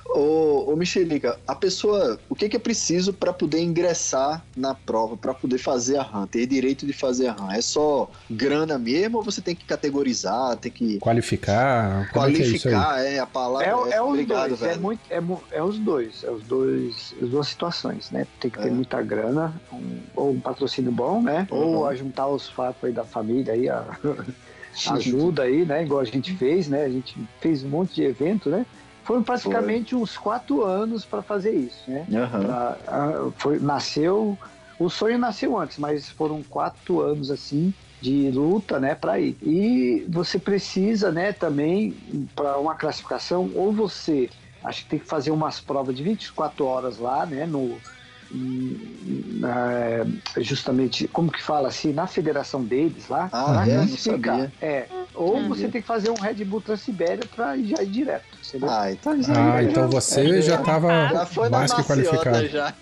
C: Ô, ô Michelica, a pessoa, o que que é preciso para poder ingressar na prova, para poder fazer a RAM, ter direito de fazer a RAM? É só grana mesmo ou você tem que categorizar, tem que
A: Qualificar, como é é isso aí?
C: qualificar? É, a palavra.
D: É, é os
C: obrigado,
D: dois, é,
C: velho.
D: muito, é, é os dois, é os dois, as duas situações, né? Tem que ter
C: É.
D: muita grana, um- ou um patrocínio bom, né? Ou
C: Uhum.
D: a juntar os fatos aí da família aí, a, ajuda aí, né? Igual a gente fez, né? A gente fez um monte de evento, né? Foram praticamente uns quatro anos para fazer isso, né?
C: Aham.
D: Pra- a- foi, nasceu, o sonho nasceu antes, mas foram quatro anos assim de luta, né, para ir. E você precisa, né, também para uma classificação, ou você acho que tem que fazer umas provas de 24 horas lá, né, no justamente como que fala assim na federação deles lá
C: Ah,
D: pra
C: é? Não
D: classificar.
C: sabia.
D: é ou você tem que fazer um Red Bull Transibéria para ir já ir direto entendeu?
C: Ah, então já,
A: Ah, então você já tava
C: já na
A: mais que qualificado.
C: já.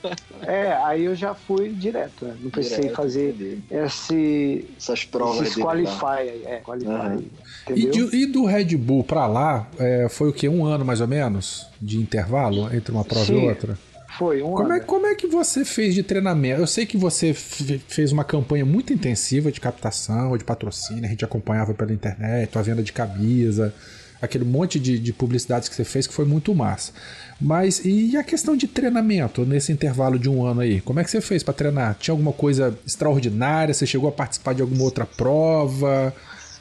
D: É, aí eu já fui direto, né? não precisei
C: Direto,
D: fazer esse,
C: essas provas
D: esses qualify, aí, é, qualify,
C: Aham.
A: E, de- e do Red Bull pra lá, é, foi o quê? Um ano mais ou menos de intervalo entre uma prova
D: Sim.
A: e outra?
D: Foi um
A: Como é, como é que você fez de treinamento? Eu sei que você fe- fez uma campanha muito intensiva de captação, de patrocínio, a gente acompanhava pela internet, a venda de camisa, aquele monte de, de publicidades que você fez que foi muito massa. Mas e a questão de treinamento nesse intervalo de um ano aí? Como é que você fez pra treinar? Tinha alguma coisa extraordinária? Você chegou a participar de alguma outra prova?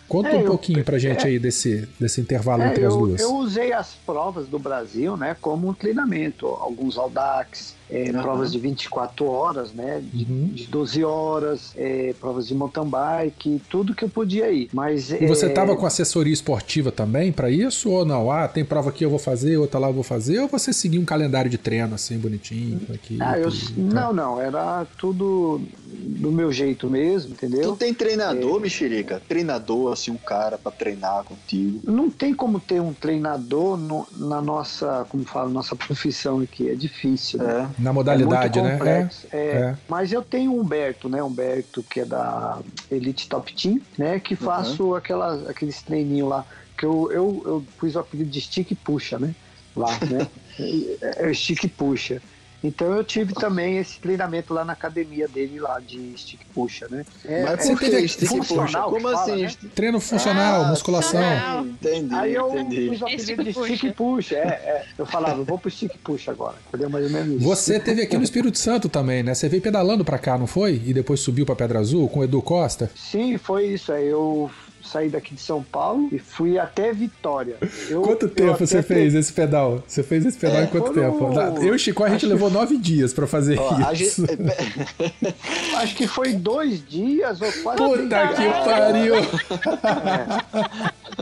A: Conta
D: É,
A: um
D: eu-
A: pouquinho pra gente aí desse, desse intervalo
D: É,
A: entre as
D: eu,
A: duas.
D: eu usei as provas do Brasil, né, como um treinamento. Alguns Audax, é,
C: Aham.
D: provas de 24 horas, né, de,
A: Uhum.
D: de 12 horas, é, provas de mountain bike, tudo que eu podia ir. Mas
A: E você
D: é,
A: tava com assessoria esportiva também pra isso ou não? Ah, tem prova aqui eu vou fazer, outra lá eu vou fazer, ou você seguia um calendário de treino assim bonitinho aqui?
D: Ah, eu,
A: tá.
D: não, não, era tudo do meu jeito mesmo,
C: Tu
D: entendeu?
C: tem
D: É.
C: treinador, mexerica? Treinador, assim, um cara pra treinar contigo.
D: Não tem como ter um treinador no- na nossa, como fala, nossa profissão aqui, é difícil. né?
C: É.
A: Na modalidade,
D: é muito
A: né?
D: complexo, é.
A: é.
D: Mas eu tenho o Humberto, né? Humberto, que é da Elite Top Team, né? Que faço aquelas, aqueles treininhos lá. Que eu, eu, eu pus o apelido de stick e puxa, né? Lá, né? é, é stick e puxa. Então eu tive também esse treinamento lá na academia dele lá de stick e puxa, né? É,
C: Mas
A: você teve
C: stick puxa?
D: funcional que
C: Como
D: fala,
C: assim?
D: né?
A: Treino funcional,
C: Ah,
A: musculação.
B: funcional.
C: Entendi,
D: Aí eu
C: entendi.
D: pus o apelido de stick e puxa. É, é. Eu falava, eu vou pro stick puxa agora. Entendeu? Mais ou menos isso.
A: Você teve aqui no Espírito Santo também, né? Você veio pedalando pra cá, não foi? E depois subiu pra Pedra Azul com o Edu Costa?
D: Sim, foi isso. Aí eu saí daqui de São Paulo e fui até Vitória. Eu-
A: Quanto tempo você
D: te-
A: fez esse pedal? Você fez esse pedal
D: É,
A: em quanto
D: foram-
A: tempo? Eu e Chico, a gente
D: acho
A: levou nove dias pra fazer
C: Ó,
A: isso.
C: gente-
D: Acho que foi dois dias ou quase
A: Puta que pariu!
D: É.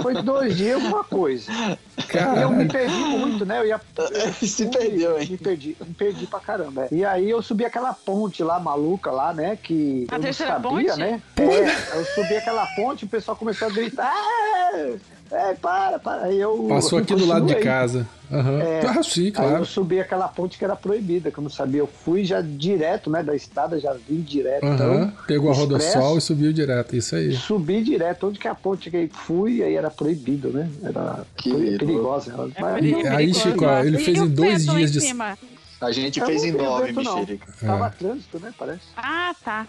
D: Foi dois dias uma coisa. E eu
A: Cara,
D: me perdi muito, né? Eu ia, eu
C: Se perdeu, hein?
D: Me perdi, me perdi pra caramba. é. E aí eu subi aquela ponte lá, maluca lá, né? Que
B: A
D: eu não
B: terceira
D: sabia,
B: ponte?
D: né? É, eu subi aquela ponte, o pessoal começou a gritar. "Ah, É, para, para. Aí eu
A: passou aqui do lado de casa. Aham.
D: É.
A: Ah, sim,
D: Aí
A: claro.
D: eu subi aquela ponte que era proibida, que eu não sabia. Eu fui já direto, né, da estrada, já vim direto.
A: Aham.
D: Então,
A: Pegou a rodossol
D: expresso,
A: e subiu direto. Isso aí.
D: Subi direto, onde que a ponte que eu fui, aí era proibido, né? Era
C: Que
D: perigosa.
B: É
D: Mas
B: perigo-
A: E aí,
B: perigoso.
A: Chico, ó, ele
B: E
A: fez em dois dias
B: em
A: de.
B: cima?
C: A gente
D: eu
C: fez em nove, mexerica.
D: Tava
A: É.
D: trânsito, né? Parece.
B: Ah, tá.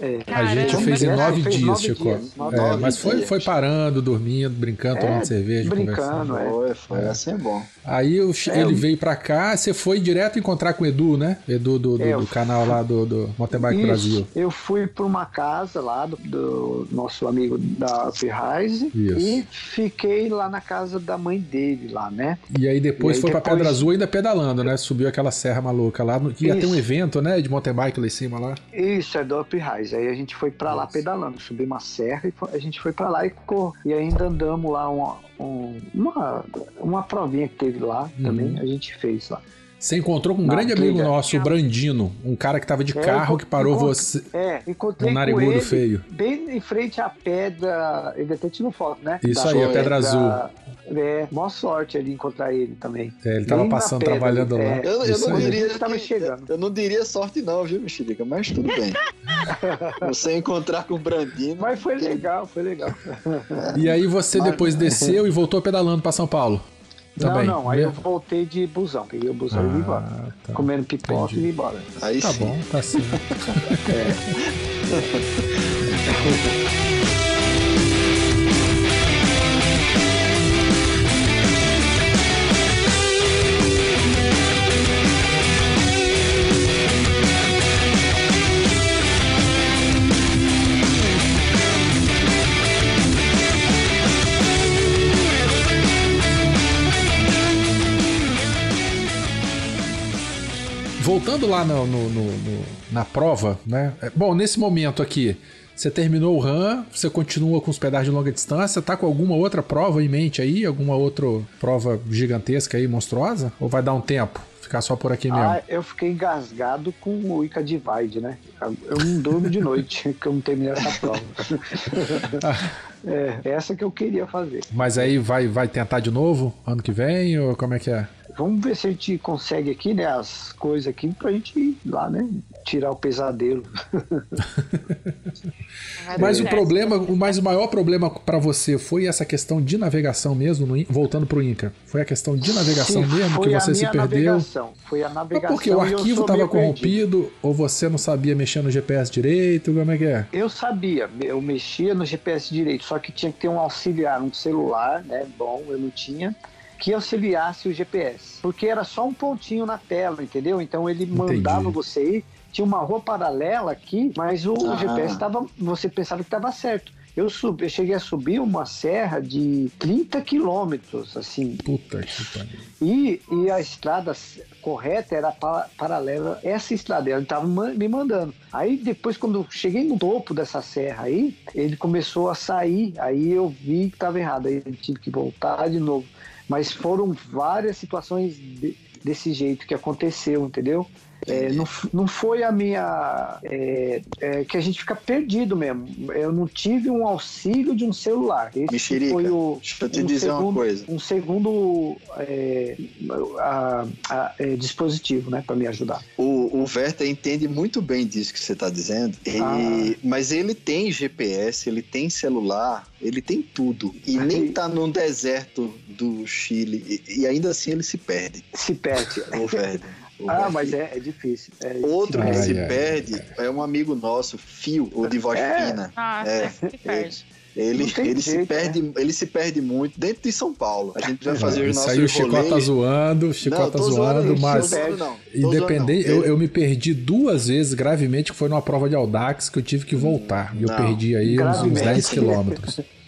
D: É.
A: A gente
B: Caramba.
A: fez em
D: É,
A: nove
D: fez
A: dias,
D: nove
A: Chico.
D: dias, nove
A: É,
C: dias.
A: mas foi, foi parando, dormindo, brincando,
D: É,
A: tomando cerveja,
D: brincando,
A: conversando.
D: é.
C: Foi, foi. Assim é bom.
A: Aí
D: É,
A: ele
D: eu-
A: veio pra cá, você foi direto encontrar com o Edu, né? Edu do, do,
D: É,
A: do
D: eu-
A: canal lá do, do Mountain Bike
D: Isso,
A: Brasil.
D: Eu fui para uma casa lá do, do nosso amigo da Uprise
A: Isso.
D: e fiquei lá na casa da mãe dele lá, né?
A: E aí depois
D: E aí
A: foi pra
D: depois-
A: Pedra Azul ainda pedalando, né? Subiu aquela serra maluca lá. no- Ia ter um
D: Isso.
A: evento, né? De mountain bike lá em cima lá.
D: Isso, é do Uprise. Aí a gente foi pra lá pedalando, subi uma serra e a gente foi pra lá e ficou. E ainda andamos lá uma, um- uma, uma provinha que teve lá
A: Uhum.
D: também, a gente fez lá.
A: Você encontrou com um
D: Na
A: grande amigo
D: trilha.
A: nosso, o Brandino, um cara que tava de
D: É,
A: carro
D: eu
A: que parou você.
D: É, encontrei
A: Um
D: com
A: narigudo
D: ele
A: feio.
D: bem em frente à pedra. Ele até tirou foto, né?
A: Isso
D: Da
A: aí, a Pedra Azul.
D: É, maior sorte ali encontrar ele também.
A: É, ele tava
D: Bem
A: passando,
D: pedra,
A: trabalhando lá.
D: é.
C: Eu, eu
A: Isso
C: não diria
D: Ele tava
C: que-
D: chegando.
C: Eu não diria sorte não, viu, mexerica? Mas tudo bem. Você encontrar com o Brandino.
D: Mas foi legal, foi legal.
A: E aí você depois desceu e voltou pedalando pra São Paulo. Também.
D: Não, não, aí eu voltei de busão, peguei o busão e vim embora.
A: Ah, tá.
D: Comendo pipoca
A: Entendi.
D: e vim embora.
C: Aí
A: Tá
C: sim.
A: bom, tá sim. Voltando lá no, no- no- no- na prova, né? É, Bom, nesse momento aqui, você terminou o RAM, você continua com os pedais de longa distância, tá com alguma outra prova em mente aí? Alguma outra prova gigantesca aí, monstruosa? Ou vai dar um tempo? Ficar só por aqui mesmo?
D: Ah, eu fiquei engasgado com o Ica Divide, né? Eu não durmo de noite, que eu não terminei essa prova. é, essa que eu queria fazer.
A: Mas aí vai, vai tentar de novo ano que vem? Ou como é que é?
D: Vamos ver se a gente consegue aqui, né, as coisas aqui pra gente ir lá, né? Tirar o pesadelo.
A: Mas o
B: É.
A: problema, o mais o maior problema pra você foi essa questão de navegação mesmo, no voltando pro Inca. Foi a questão de navegação
D: Sim,
A: mesmo que você se perdeu?
D: Navegação. Foi a
A: Mas
D: navegação.
A: porque o arquivo estava
D: meio perdido.
A: corrompido ou você não sabia mexer no GPS direito? Como é que é?
D: Eu sabia, eu mexia no GPS direito, só que tinha que ter um auxiliar, um celular, né? Bom, eu não tinha, que auxiliasse o GPS. Porque era só um pontinho na tela, entendeu? Então ele mandava você ir, tinha uma rua paralela aqui, mas o
C: Ah.
D: GPS estava. Você pensava que estava certo. Eu, subi, eu cheguei a subir uma serra de 30 quilômetros, assim.
A: Puta que pariu.
D: E, e a estrada correta era pa- paralela a essa estrada. Ele estava me mandando. Aí depois, quando eu cheguei no topo dessa serra aí, ele começou a sair. Aí eu vi que estava errado. Aí eu tive que voltar de novo. Mas foram várias situações de- desse jeito que aconteceu, entendeu? É, não, não foi a minha. é, é, que a gente fica perdido mesmo. Eu não tive um auxílio de um celular. Esse
C: Mexerica,
D: foi o.
C: deixa eu te
D: um
C: dizer uma
D: segundo-
C: coisa.
D: Um segundo é, a- a- é, dispositivo, né, para me ajudar.
C: O, o Werther entende muito bem disso que você está dizendo, e-
D: Ah.
C: mas ele tem GPS, ele tem celular, ele tem tudo. E
D: Aí-
C: nem tá num deserto do Chile, e, e ainda assim ele se perde,
D: Se perde.
C: o Werther. O
D: ah,
C: Werther.
D: mas é, é difícil. É,
C: Outro que
A: Ai,
C: se
A: ai,
C: perde é um amigo nosso, Fio, o de voz
D: É.
C: fina.
B: Ah,
C: É,
B: se perde.
C: Ele, ele, se
D: jeito,
C: perde, ele se perde muito dentro de São Paulo. A gente vai fazer os
A: Isso
C: nossos
A: aí o Chicó tá zoando, o Chicó
C: Não,
A: tá
C: zoando,
A: mas
C: zoando, não. Tô zoando,
A: independente, eu, eu me perdi duas vezes gravemente, que foi numa prova de Audax que eu tive que voltar. E eu perdi aí uns, uns
D: Gravemente.
A: 10 quilômetros.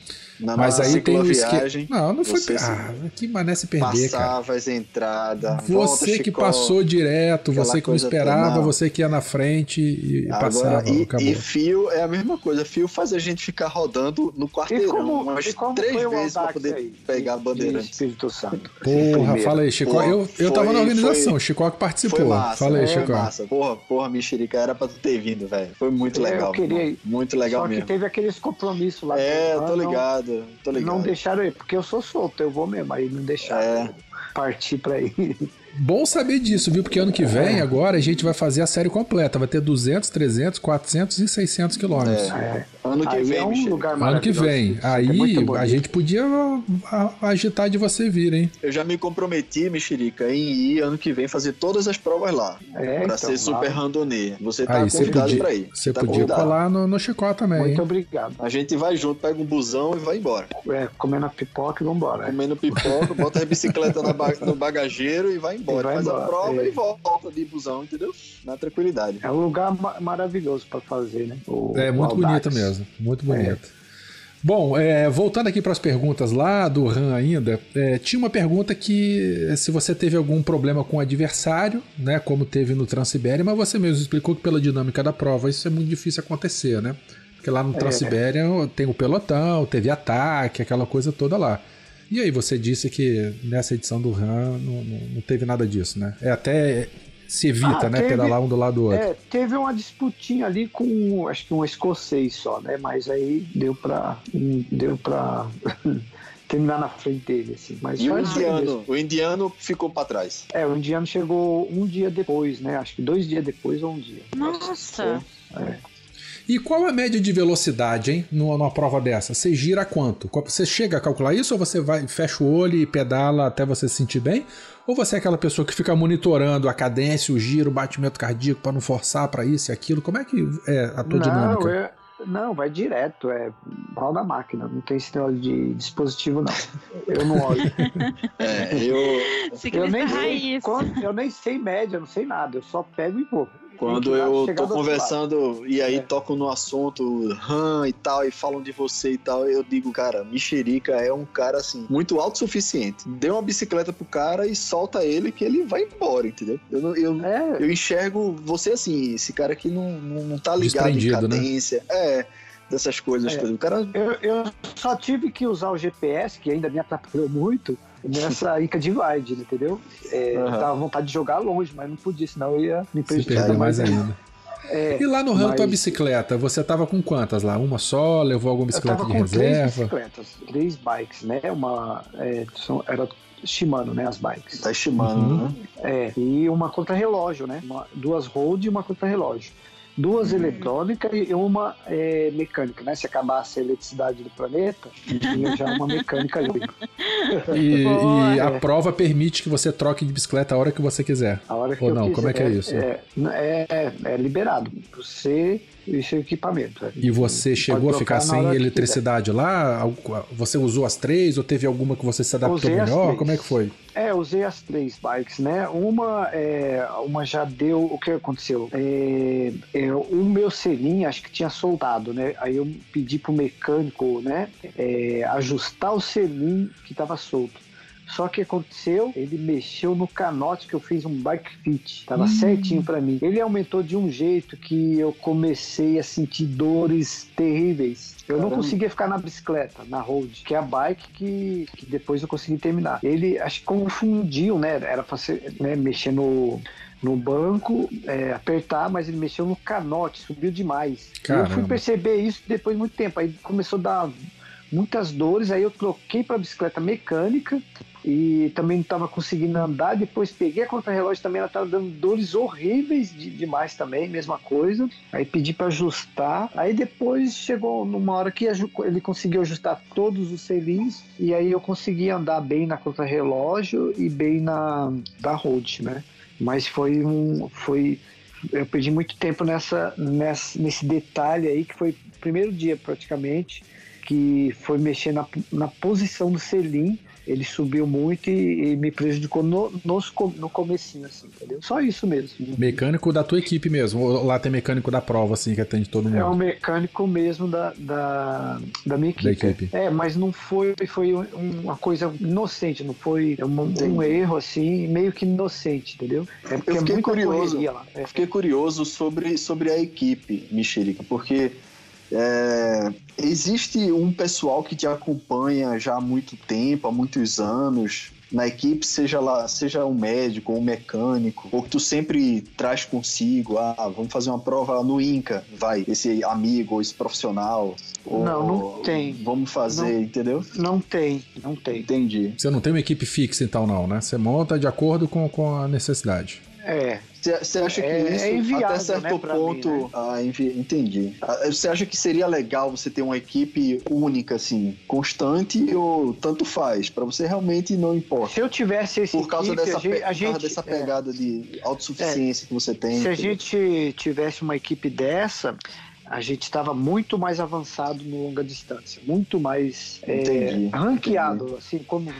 C: Na
A: Mas aí tem o esquema. Não, não foi. Ah, que mané se perder, cara.
C: Passava as entradas. volta,
A: Você que
C: Chicó.
A: passou direto, você que não esperava,
C: não.
A: você que ia na frente e, e
C: Agora,
A: passava,
C: e,
A: acabou.
C: e fio é a mesma coisa. Fio faz a gente ficar rodando no
D: E
C: quarteirão
D: como,
C: umas
D: e como
C: três vezes pra poder
D: aí?
C: pegar a
D: de-
C: bandeira.
D: de Espírito Santo.
A: Porra,
D: Primeiro.
A: fala aí, Chico.
C: Pô,
A: eu, eu tava
C: foi-
A: na organização,
C: foi-
A: Chico que participou.
C: Foi massa,
A: fala aí, Chico.
C: massa. Porra, porra, mexerica, era pra tu ter vindo, velho. Foi muito
D: É, eu
C: legal.
D: queria.
C: Muito legal
D: Só que
C: mesmo.
D: teve aqueles compromissos lá.
C: É, tô
D: não-
C: ligado, tô ligado.
D: Não deixaram ir, porque eu sou solto, eu vou mesmo. Aí não deixaram
C: É.
D: partir pra ir.
A: Bom saber disso, viu? Porque ano que vem, agora, a gente vai fazer a série completa. Vai ter 200, 300, 400 e 600 quilômetros.
D: É.
C: Ano que
D: Aí
C: vem,
D: é um lugar
A: Ano que vem.
D: Isso
A: Aí
D: é
A: a gente podia a- a- agitar de você vir, hein?
C: Eu já me comprometi, mexerica, em ir ano que vem fazer todas as provas lá.
D: É,
C: pra
D: então,
C: ser
D: lá.
C: super randonê. Você tá
A: Aí
C: convidado
A: podia,
C: pra ir.
A: você
C: tá
A: podia
C: convidado.
A: colar no, no Chicó também,
D: Muito
A: hein?
D: obrigado.
C: A gente vai junto, pega um busão e vai embora.
D: É, comendo a pipoca e vambora.
C: Comendo pipoca, bota a bicicleta na ba- no bagageiro e vai embora.
D: E vai
C: Faz a
D: embora,
C: prova
D: é.
C: e volta de busão, entendeu? Na tranquilidade.
D: É um lugar ma- maravilhoso pra fazer, né? O-
A: É
D: o
A: muito bonito mesmo, muito bonito. Bom, é, voltando aqui para as perguntas lá do RAM ainda, é, tinha uma pergunta que é, se você teve algum problema com o adversário, né, como teve no Transibéria, mas você mesmo explicou que pela dinâmica da prova isso é muito difícil acontecer, né? Porque lá no Transibéria tem o pelotão, teve ataque, aquela coisa toda lá. E aí você disse que nessa edição do RAM não, não- não teve nada disso, né? É até se evita,
D: Ah,
A: né,
D: teve-
A: pedalar um do lado do outro.
D: É, teve uma disputinha ali com acho que um escocês só, né? Mas aí deu pra. Deu pra terminar na frente dele, assim. Mas
C: E o indiano, o indiano ficou pra trás.
D: É, o indiano chegou um dia depois, né? Acho que dois dias depois ou um dia.
B: Nossa.
A: E qual a média de velocidade, hein, numa, numa prova dessa? Você gira quanto? Você chega a calcular isso ou você vai, fecha o olho e pedala até você se sentir bem? Ou você é aquela pessoa que fica monitorando a cadência, o giro, o batimento cardíaco para não forçar para isso e aquilo? Como é que é a tua
D: Não,
A: dinâmica?
D: é- não, vai direto, é pau da máquina, não tem esse negócio de dispositivo, não. Eu não olho.
C: É, eu,
D: Eu nem, sei, eu nem sei média, não sei nada, eu só pego e vou.
C: Quando eu tô conversando e aí
D: É.
C: tocam no assunto RAM e tal, e falam de você e tal, eu digo, cara, Mexerica é um cara assim, muito autossuficiente. Dê uma bicicleta pro cara e solta ele que ele vai embora, entendeu? Eu, não- eu,
D: É,
C: eu enxergo você assim, esse cara que não, não, não tá ligado em
A: né?
C: cadência. É, dessas coisas.
D: É.
C: O cara
D: Eu, eu só tive que usar o GPS, que ainda me atrapalhou muito, nessa Ica Divide, entendeu? É,
C: Aham.
D: Eu tava com vontade de jogar longe, mas não podia, senão eu ia me prejudicar
A: perder mais
D: ainda. É,
A: E lá no RAM, tua
D: mas-
A: bicicleta, você tava com quantas lá? Uma só? Levou alguma
D: eu
A: bicicleta
D: tava
A: de
D: com três
A: reserva?
D: bicicletas, três bikes, né? Uma. é, são- era Shimano, né? As bikes.
C: tá estimando,
A: Uhum.
C: né?
D: É, e uma contra-relógio, né? Uma- duas road e uma contra-relógio. Duas eletrônicas e uma é, mecânica, né? Se acabasse a eletricidade do planeta, tinha já uma mecânica ali.
A: E, e a prova permite que você troque de bicicleta a hora que você quiser.
D: A hora que
A: Ou não,
D: quiser,
A: como é que é isso?
D: É, é, é liberado. Você e seu equipamento. é.
A: E você chegou a ficar sem eletricidade lá? Você usou as três ou teve alguma que você se adaptou
D: Usei
A: melhor? Como é que foi?
D: É, eu usei as três bikes, né? Uma, é, uma já deu. O que aconteceu? É, é, o meu selim, acho que tinha soltado, né? Aí eu pedi pro mecânico, né? é, ajustar o selim que tava solto. Só que aconteceu, ele mexeu no canote que eu fiz um bike fit. Tava certinho pra mim. Ele aumentou de um jeito que eu comecei a sentir dores terríveis. Eu não
C: Caramba.
D: conseguia ficar na bicicleta, na road, que é a bike que, que depois eu consegui terminar. Ele, acho que confundiu, né? Era pra ser, né, mexer no, no banco, é, apertar, mas ele mexeu no canote, subiu demais. E eu fui
A: Caramba.
D: perceber isso depois de muito tempo. Aí começou a dar muitas dores, aí eu troquei para bicicleta mecânica e também não estava conseguindo andar. Depois peguei a contra-relógio também, ela estava dando dores horríveis de- demais também, mesma coisa. Aí pedi para ajustar. Aí depois chegou numa hora que ele conseguiu ajustar todos os selins e aí eu consegui andar bem na contra-relógio e bem na da road, né? Mas foi um, foi eu perdi muito tempo nessa, nessa nesse detalhe aí que foi o primeiro dia praticamente que foi mexer na, na posição do selim ele subiu muito e, e me prejudicou no, nos no comecinho, assim, entendeu? Só isso mesmo.
A: Mecânico da tua equipe mesmo. Ou lá tem mecânico da prova, assim, que atende todo mundo.
D: É o mecânico mesmo da, da, da minha equipe.
A: Da equipe.
D: É, mas não foi, foi um- uma coisa inocente, não foi um, um erro assim, meio que inocente, entendeu? É porque
C: Eu
D: é
C: fiquei
D: muita
C: curioso.
D: lá. É.
C: Fiquei curioso sobre, sobre a equipe, Mexerica, porque é, existe um pessoal que te acompanha já há muito tempo, há muitos anos, na equipe, seja lá, seja um médico ou um mecânico, ou que tu sempre traz consigo, ah, vamos fazer uma prova no INCA, vai, esse amigo ou esse profissional. ou-
D: Não, não tem.
C: Vamos fazer,
D: Não.
C: entendeu?
D: Não tem, não tem.
C: Entendi.
A: Você não tem uma equipe fixa então, não, né? Você monta de acordo com, com a necessidade.
D: É,
C: Você acha que
D: É-
C: isso,
D: é inviável,
C: até certo
D: né,
C: ponto.
D: mim, né?
C: Ah, envi- entendi. Ah, Você acha que seria legal você ter uma equipe única, assim, constante ou tanto faz? Pra você realmente não importa.
D: se eu tivesse esse
C: Por causa
D: equipe,
C: dessa,
D: a gente,
C: por causa dessa
D: é.
C: pegada de autossuficiência que você tem.
D: Se a gente tivesse uma equipe dessa, a gente estava muito mais avançado no longa distância, muito mais é,
C: Entendi,
D: ranqueado, assim como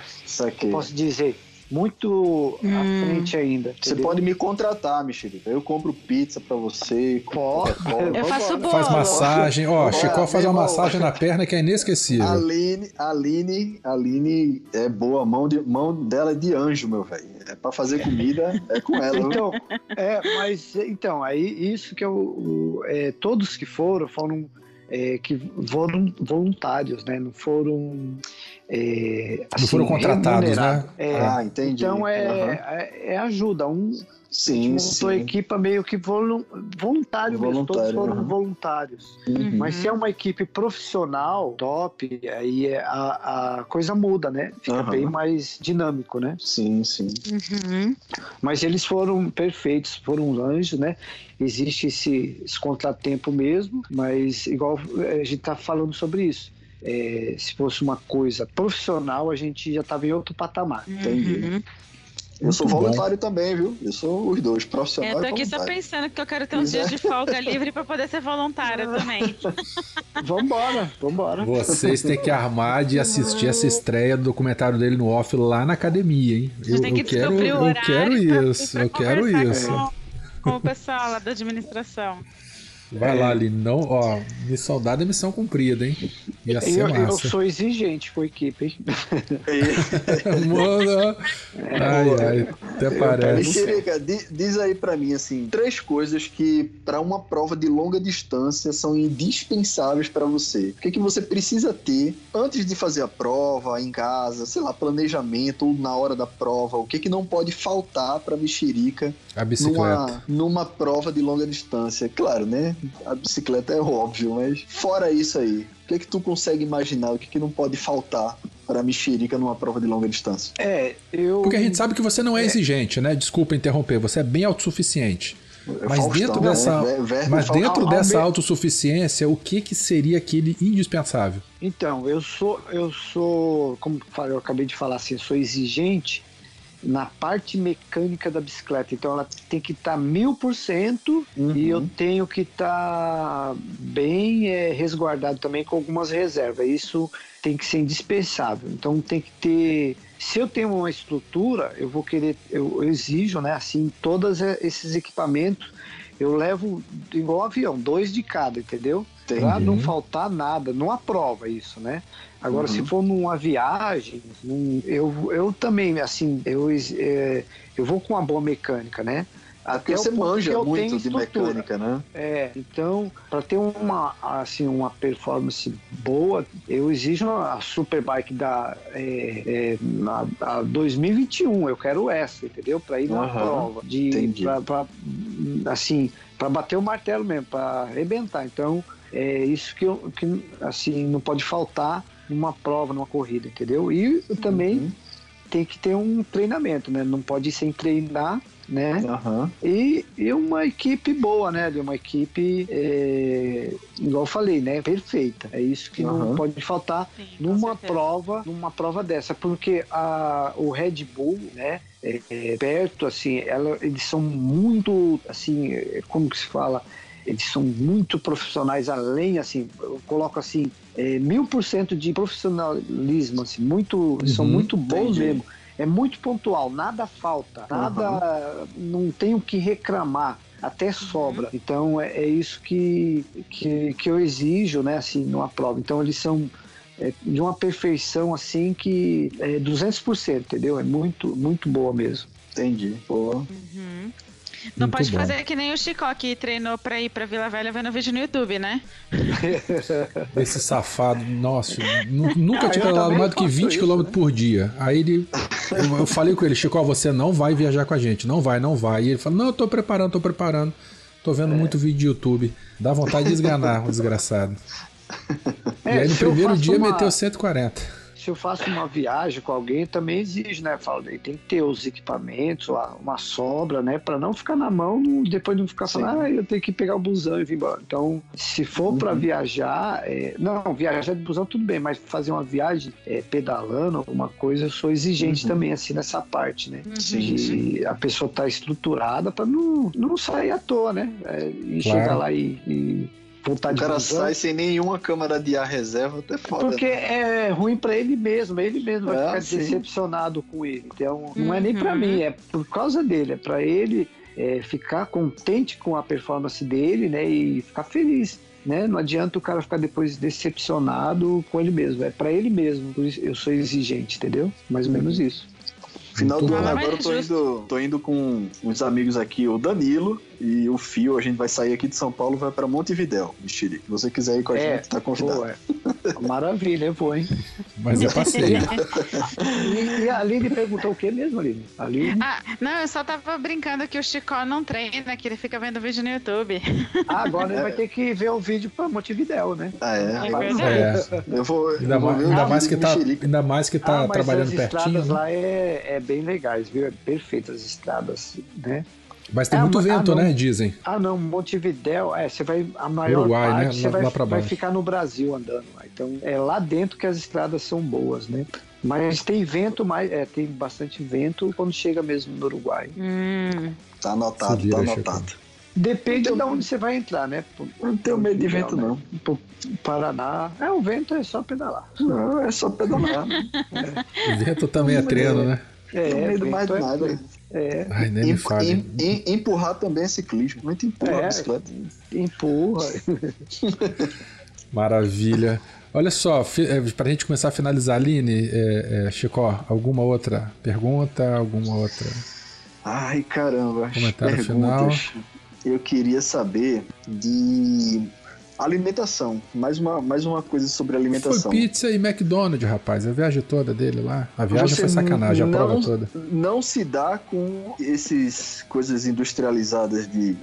D: posso dizer, muito
F: Hum.
D: à frente ainda.
C: Você
D: entendeu?
C: pode me contratar, Mexerica. Eu compro pizza pra você.
D: Pode.
B: Eu faço bolo.
A: Faz massagem. Ó, Chicó faz uma massagem na perna que é inesquecível.
C: Aline, Aline, Aline é boa, mão, de, mão dela é de anjo, meu velho. É pra fazer comida, é com ela. viu?
D: Então, é, mas então, aí isso que eu, é, todos que foram foram é, que foram voluntários, né? Não foram é,
A: Não foram
D: assim,
A: contratados, né?
D: É,
C: ah, entendi.
D: Então é, é, é ajuda. Um
C: Sim,
D: montou a
C: sim.
D: equipa meio que volun, voluntário, mesmo, todos
C: Voluntário,
D: foram
C: aham.
D: voluntários.
C: Uhum.
D: Mas se é uma equipe profissional, top, aí é- a, a coisa muda, né? Fica
C: Aham.
D: bem mais dinâmico, né?
C: Sim, sim.
F: Uhum.
D: Mas eles foram perfeitos, foram anjos, né? Existe esse, esse contratempo mesmo, mas igual a gente tá falando sobre isso. É, se fosse uma coisa profissional, a gente já estava em outro patamar.
C: Entendi. Eu sou
A: Muito bom.
C: voluntário também, viu? Eu sou os dois, profissional
B: Eu tô aqui só
C: voluntário.
B: pensando que eu quero ter uns
C: Pois é.
B: dias de folga livre pra poder ser voluntária também.
D: Vambora, vambora.
A: Vocês têm que armar de assistir essa estreia do documentário dele no off lá na academia, hein? Eu,
B: tem que
A: eu quero, eu quero isso, eu quero isso.
B: Com, com o pessoal lá da administração.
A: Vai lá, ali, não, ó, missão dada é missão cumprida, hein? Ia ser
D: Eu, eu
A: massa.
D: sou exigente com a equipe, hein?
A: Mano, ai, ai, até parece.
C: Mexerica, di- diz aí pra mim, assim, três coisas que pra uma prova de longa distância são indispensáveis pra você. O que, que você precisa ter antes de fazer a prova, em casa, sei lá, planejamento ou na hora da prova? O que, que não pode faltar pra mexerica
A: A bicicleta.
C: numa, numa prova de longa distância? Claro, né? A bicicleta é óbvio, mas fora isso aí, o que, que tu consegue imaginar? O que, que não pode faltar pra mexerica numa prova de longa distância?
D: É, eu.
A: Porque a gente sabe que você não é exigente, né? Desculpa interromper, você é bem autossuficiente.
C: É
A: Mas
C: Faustão,
A: dentro
C: né?
A: dessa,
C: Ver- verbo
A: mas
C: Faustão.
A: dentro dessa
D: ao me-
A: autossuficiência, o que que seria aquele indispensável?
D: Então, eu sou, eu sou, como eu acabei de falar assim, eu sou exigente na parte mecânica da bicicleta. Então ela tem que estar mil por cento
C: Uhum.
D: e eu tenho que estar bem é, resguardado também com algumas reservas. Isso tem que ser indispensável. Então tem que ter se eu tenho uma estrutura, eu vou querer, eu, eu exijo, né, assim, todos esses equipamentos, eu levo igual avião, dois de cada, entendeu? Pra não faltar nada, numa prova isso, né? Agora, uhum. se for numa viagem, num, eu, eu também, assim, eu, é, eu vou com uma boa mecânica, né?
C: Até você manja muito de mecânica, né?
D: É, então, para ter uma, assim, uma performance boa, eu exijo a Superbike da é, é, na, a 2021. Eu quero essa, entendeu? Para ir na uhum, prova. De, pra, pra, assim, para bater o martelo mesmo, para arrebentar. Então, é isso que, eu, que assim, não pode faltar numa prova, numa corrida, entendeu? E também uhum. tem que ter um treinamento, né? Não pode ir sem treinar né? Uhum. E, e uma equipe boa, né? De uma equipe, é, igual eu falei, né? Perfeita. É isso que uhum. não pode faltar Sim, numa prova, numa prova dessa, porque a, o Red Bull, né? É, é, perto, assim, ela, eles são muito, assim, é, como que se fala? Eles são muito profissionais, além, assim, eu coloco assim, é, mil por cento de profissionalismo, assim, muito, uhum, são muito bons entendi. mesmo é muito pontual, nada falta, nada, uhum. não tenho que reclamar até sobra. Uhum. Então é, é, isso que, que, que eu exijo, né, assim, numa prova. Então eles são é, de uma perfeição assim que é 200%, entendeu? É muito, muito boa mesmo.
C: Entendi. Boa. Uhum.
B: Não Muito pode bom. fazer que nem o Chicó que treinou pra ir pra Vila Velha vendo vídeo no YouTube, né?
A: Esse safado, nossa, nunca ah, tinha pedalado mais do que 20 km por dia. Aí ele. Eu, eu falei com ele, Chicó, você não vai viajar com a gente. Não vai, não vai. E ele falou: Não, eu tô preparando, tô preparando. Tô vendo é. muito vídeo de YouTube. Dá vontade de esganar o desgraçado. É, e aí no primeiro dia uma... meteu 140
D: se eu faço uma viagem com alguém, também exige, né? Fala, tem que ter os equipamentos, uma sobra, né? Para não ficar na mão, depois não ficar falando, ah, eu tenho que pegar o busão e vir embora. Então, se for uhum. para viajar, é... não, viajar de busão tudo bem, mas fazer uma viagem é, pedalando, alguma coisa, eu sou exigente uhum. também, assim, nessa parte, né? Uhum. Sim, sim. A pessoa tá estruturada para não, não sair à toa, né? É, e claro. chegar lá e, e
C: vontade o cara de sai sem nenhuma câmara de ar reserva, até foda.
D: Porque né? é ruim para ele mesmo, ele mesmo vai é, ficar sim. decepcionado com ele. Então, não é nem para uhum. mim, é por causa dele, é para ele é, ficar contente com a performance dele, né, e ficar feliz. Né? Não adianta o cara ficar depois decepcionado com ele mesmo, é para ele mesmo. Por isso eu sou exigente, entendeu? Mais ou menos isso.
C: Final do ano agora eu tô indo, tô indo com uns amigos aqui, o Danilo e o Fio. A gente vai sair aqui de São Paulo vai pra Montevidéu, Chile. Se você quiser ir com a é, gente, tá convidado. É.
D: Maravilha, eu vou, hein?
A: Mas é passeio.
D: e, e a Aline perguntou o que mesmo, Aline?
B: Aline? Ah, não, eu só tava brincando que o Chicó não treina, que ele fica vendo vídeo no YouTube.
D: Ah, agora ele vai ter que ver o vídeo pra Montevidéu, né?
C: Ah, é?
A: É, é. Eu vou. Ainda, eu vou mais, ainda mais que tá, ainda mais que tá ah, trabalhando
D: as
A: pertinho.
D: As estradas né? lá é, é bem legais, viu? É perfeito as estradas, né?
A: Mas tem é, muito vento, ah, né? Dizem.
D: Ah, não, Montevidéu, é, você vai. A maior Uruguai, né? parte, né? Você lá, vai, vai ficar no Brasil andando. Então é lá dentro que as estradas são boas, né? Mas tem vento, mais, é, tem bastante vento quando chega mesmo no Uruguai.
B: Hum.
C: Tá anotado, tá anotado.
D: Depende de onde você vai entrar, né?
C: não tenho medo de vento, né? não.
D: Pro Paraná. É, o vento é só pedalar.
C: Não, é só pedalar.
A: é. O vento também é treino, né?
C: É, não medo mais de é nada.
A: É. Ai, nem me fale.
C: empurrar também é ciclismo. Muito empurrar é, a bicicleta.
D: Empurra.
A: Maravilha. Olha só, é, para a gente começar a finalizar, Aline, é, é, Chicó, alguma outra pergunta? Alguma outra?
C: Ai, caramba.
A: Comentário perguntas. final.
C: Eu queria saber de alimentação. Mais uma, mais uma coisa sobre alimentação.
A: Foi pizza e McDonald's, rapaz. A viagem toda dele lá. A viagem Você foi sacanagem, não, a prova toda.
C: Não se dá com esses coisas industrializadas de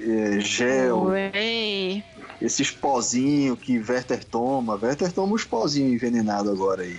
C: é, gel.
B: Ué
C: esses pozinhos que Werther toma. Werther toma uns pozinhos envenenados agora aí.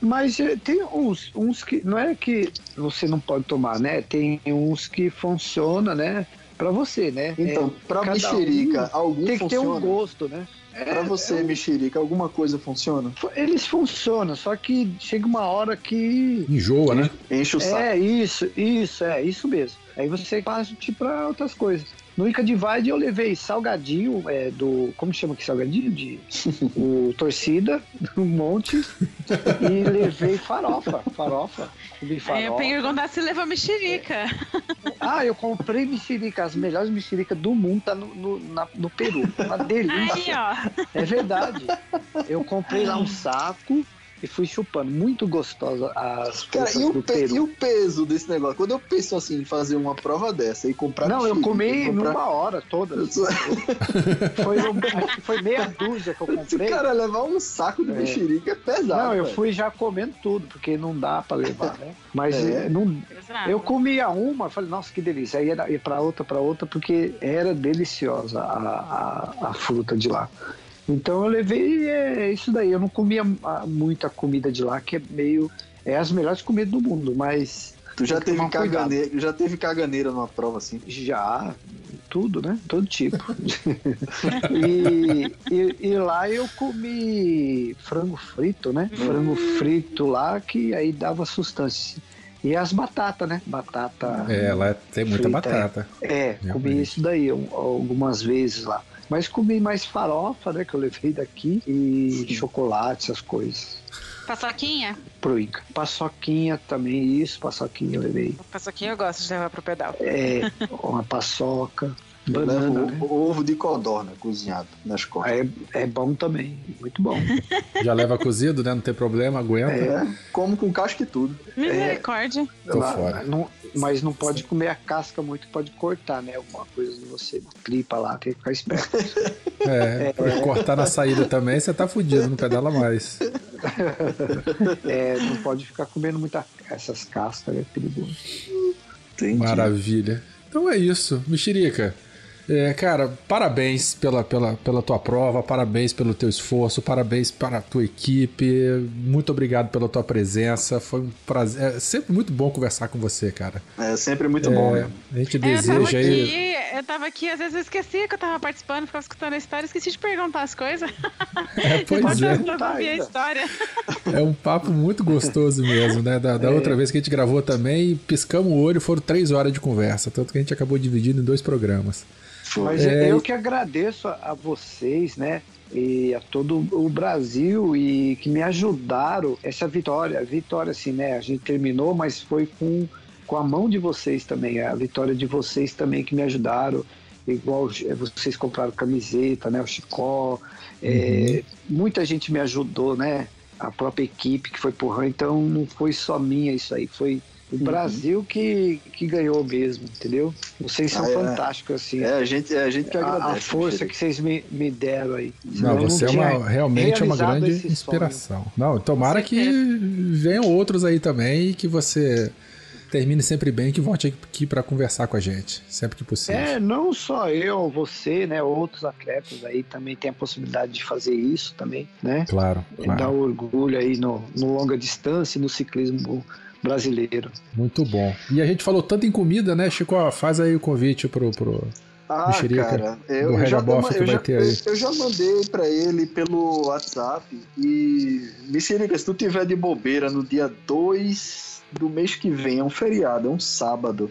D: Mas eh, tem uns, uns que. Não é que você não pode tomar, né? Tem uns que funciona, né? Pra você, né?
C: Então, é, pra mexerica, um algum
D: Tem que
C: funciona?
D: ter um gosto, né?
C: É, pra você, é, mexerica, alguma coisa funciona?
D: Eles funcionam, só que chega uma hora que.
A: Enjoa, né?
C: Enche o saco.
D: É, isso, isso, é, isso mesmo. Aí você parte para outras coisas. No Ica Divide eu levei salgadinho é, do. Como chama aqui salgadinho? De. o torcida, um monte. E levei farofa. Farofa. Comi
B: Aí eu
D: farofa.
B: perguntar se levou mexerica.
D: Ah, eu comprei mexerica, as melhores mexericas do mundo tá no, no, na- no Peru. Uma
B: Aí,
D: delícia.
B: ó.
D: É verdade. Eu comprei lá um saco e fui chupando. Muito gostosa as
C: Cara,
D: frutas
C: e o,
D: do
C: pe-
D: Peru.
C: e o peso desse negócio? Quando eu penso assim em fazer uma prova dessa e comprar.
D: Não, eu
C: mexerica,
D: comi
C: comprar-
D: numa hora toda.
C: Eu sou-
D: Foi, um- foi meia dúzia que eu comprei.
C: cara levar um saco de
D: É.
C: mexerica é pesado.
D: Não, eu
C: velho.
D: fui já comendo tudo, porque não dá pra levar, né? Mas
C: É.
D: não,
B: Exato.
D: eu comia uma, falei, nossa, que delícia. Aí ia, ia pra outra, pra outra, porque era deliciosa a, a, a fruta de lá. Então eu levei é, isso daí. Eu não comia ah, muita comida de lá, que é meio. É as melhores comidas do mundo, mas
C: Tu já teve,
D: cuidado.
C: caganeira, já teve caganeira numa prova assim.
D: já tudo, né? Todo tipo. e, e, e lá eu comi frango frito, né? Frango frito lá, que aí dava sustância. E as batatas, né? Batata.
A: É, lá tem muita
D: Frita,
A: batata.
D: É, comi
A: Realmente.
D: isso daí um- algumas vezes lá. Mas comi mais farofa, né? Que eu levei daqui. E chocolate, essas coisas.
B: Paçoquinha?
D: Pro Inca. Paçoquinha também, isso, paçoquinha eu levei.
B: Paçoquinha eu gosto de levar pro pedal.
D: É, uma paçoca, banana,
C: levo
D: né?
C: o- ovo de codorna cozinhado nas costas.
D: É, é bom também, muito bom.
A: Já leva cozido, né? Não tem problema, aguenta.
C: É, como com casca e tudo.
B: Misericórdia.
A: Tô
D: Lá-
A: fora.
D: não- mas não pode comer a casca muito, pode cortar, né? Alguma coisa de você tripa lá, tem que ficar esperto.
A: É, pra cortar na saída também, você tá fudido, não pedala mais.
D: É, não pode ficar comendo muita essas cascas, é perigoso.
C: Entendi.
A: Maravilha. Então é isso, Mexerica. É, cara, parabéns pela, pela, pela tua prova, parabéns pelo teu esforço, parabéns para a tua equipe. Muito obrigado pela tua presença. Foi um prazer. É sempre muito bom conversar com você, cara.
C: É sempre muito bom
A: É,
C: mesmo.
A: a gente
B: É, eu tava
A: deseja aí.
B: aqui, eu tava aqui, às vezes eu esquecia que eu tava participando, ficava escutando a história, esqueci de perguntar as coisas.
A: É, pois
B: Pode
A: é.
B: ouvir a história.
A: É um papo muito gostoso mesmo, né? Da, da outra vez que a gente gravou também, piscamos o olho, foram três horas de conversa. Tanto que a gente acabou dividindo em dois programas.
D: Mas
A: É,
D: eu que agradeço a, a vocês, né? E a todo o Brasil e que me ajudaram essa vitória. A vitória, assim, né? A gente terminou, mas foi com, com a mão de vocês também. A vitória de vocês também que me ajudaram. Igual eh, vocês compraram camiseta, né? O Chicó. É, muita gente me ajudou, né? A própria equipe que foi porrão. Então não foi só minha isso aí. Foi o Brasil que, que ganhou mesmo, entendeu? Vocês são
C: Ah, é.
D: fantásticos, assim
C: É a gente, é a gente que agradece.
D: a força
C: Mexerica.
D: que vocês me, me deram aí.
A: Não,
D: Eu
A: você é uma, realmente é uma grande
D: esse sonho.
A: inspiração. Não, tomara que venham outros aí também e que você termine sempre bem e que volte aqui para conversar com a gente, sempre que possível.
D: É, não só eu, você, né? Outros atletas aí também tem a possibilidade de fazer isso também, né?
A: Claro,
D: Dar
A: claro.
D: orgulho aí no, no longa distância e no ciclismo brasileiro.
A: Muito bom. E a gente falou tanto em comida, né, Chico? Ó, Faz aí o convite pro. pro...
C: Ah,
A: Mexerica
C: cara, eu,
A: do
C: eu
A: Rega
C: já,
A: Boff
C: eu,
A: vai
C: já,
A: ter aí.
C: eu já mandei pra ele pelo WhatsApp e Mexerica, se tu tiver de bobeira no dia 2 do mês que vem, é um feriado, é um sábado.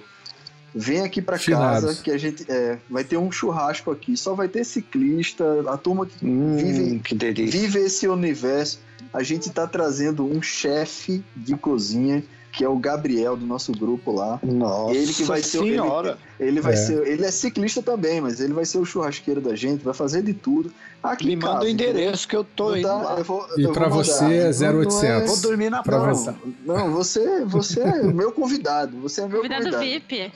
C: Vem aqui pra
A: Finados.
C: casa que a gente é, vai ter um churrasco aqui. Só vai ter ciclista, a turma que
D: Hum,
C: Vive-
D: que
C: vive esse universo. A gente tá trazendo um chefe de cozinha que é o Gabriel do nosso grupo lá.
D: Nossa
C: Ele que vai ser
D: senhora.
C: Ele vai
A: É.
C: ser, ele é ciclista também, mas ele vai ser o churrasqueiro da gente, vai fazer de tudo. Aqui
D: Me
C: em
D: manda
C: casa,
D: o endereço que eu tô indo
C: Tá,
D: lá.
C: eu vou-
A: E
C: vou
A: você é
C: Não,
A: 0800.
D: Vou dormir na
A: Pra
D: prova.
A: você.
C: Não, você, você é meu convidado. Você é meu
B: Convidado
C: convidado.
B: VIP.
C: Aí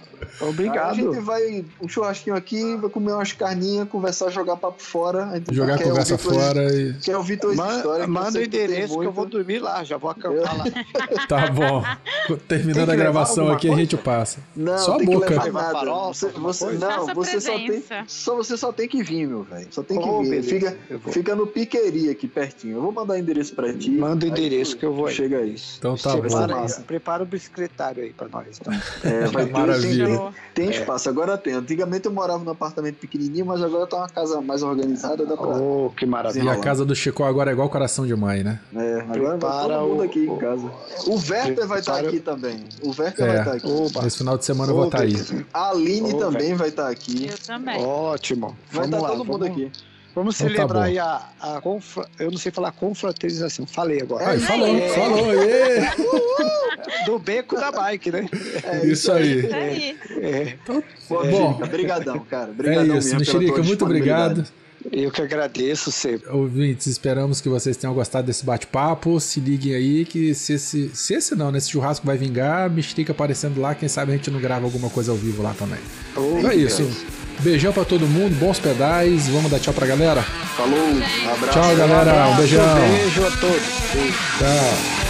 D: Obrigado.
C: a gente vai um churrasquinho aqui, vai comer umas carninhas, conversar, jogar papo fora. A
A: Jogar a
C: quer
A: conversa
C: tuas-
A: fora e.
C: Quer ouvir tuas
D: Ma-
C: histórias.
D: manda o endereço que eu vou dormir lá, já vou acampar lá.
A: Tá bom. Terminando a gravação aqui, a
C: coisa?
A: gente passa.
C: Não,
A: Só a boca.
C: nada.
D: farofa,
C: Você, você- não, você só tem, só você só tem que vir, meu velho. Só tem que
D: Oh,
C: vir. Fica, fica no Piqueri aqui pertinho. Eu vou mandar o endereço pra ti.
D: Manda o
C: Aí
D: endereço que eu vou aí.
C: Chega aí.
A: Então tá
D: Você
A: bom.
D: prepara,
C: massa.
D: prepara o bicicletário aí pra nós. Então.
C: É, vai ter,
A: Maravilha.
C: tem, tem espaço, agora tem. Antigamente eu morava num apartamento pequenininho, mas agora tá uma casa mais organizada, dá pra.
D: Oh, que
A: E
D: maravilha.
A: a casa do Chico agora é igual coração de mãe, né?
C: É, agora vai
D: Prepara
C: todo mundo
D: o-
C: aqui em
D: o-
C: casa. O Werther vai estar
D: Para-
C: aqui também. O Verca
A: É.
C: vai estar aqui.
D: Oba.
A: Esse final de semana eu vou estar aí.
C: A Aline também vai estar aqui.
B: Eu também.
D: Ótimo.
C: Vai
D: vamos
C: estar
D: lá,
C: todo mundo
D: vamos,
C: aqui.
D: Vamos
A: Então tá
D: celebrar
A: bom.
D: aí a, a confra... Eu não sei falar confraternização. Falei agora.
A: Aí, falou,
D: É.
A: falou, ê!
D: Do beco da bike, né?
A: Isso aí.
B: Isso aí.
D: É,
C: Pô,
A: Bom.
C: Mexerica, brigadão, cara.
A: É
C: Brigadão
A: isso, Mexerica, muito obrigado.
D: eu que agradeço sempre.
A: Ouvintes, esperamos que vocês tenham gostado desse bate-papo. Se liguem aí que se esse, se esse não, nesse churrasco vai vingar, Mexerica aparecendo lá, quem sabe a gente não grava alguma coisa ao vivo lá também. Então é isso. Beijão pra todo mundo, bons pedais. Vamos dar tchau pra galera.
C: Falou, um abraço.
A: Tchau, galera. Um
D: Abraço,
A: beijão.
D: Beijo a todos.
A: Tchau.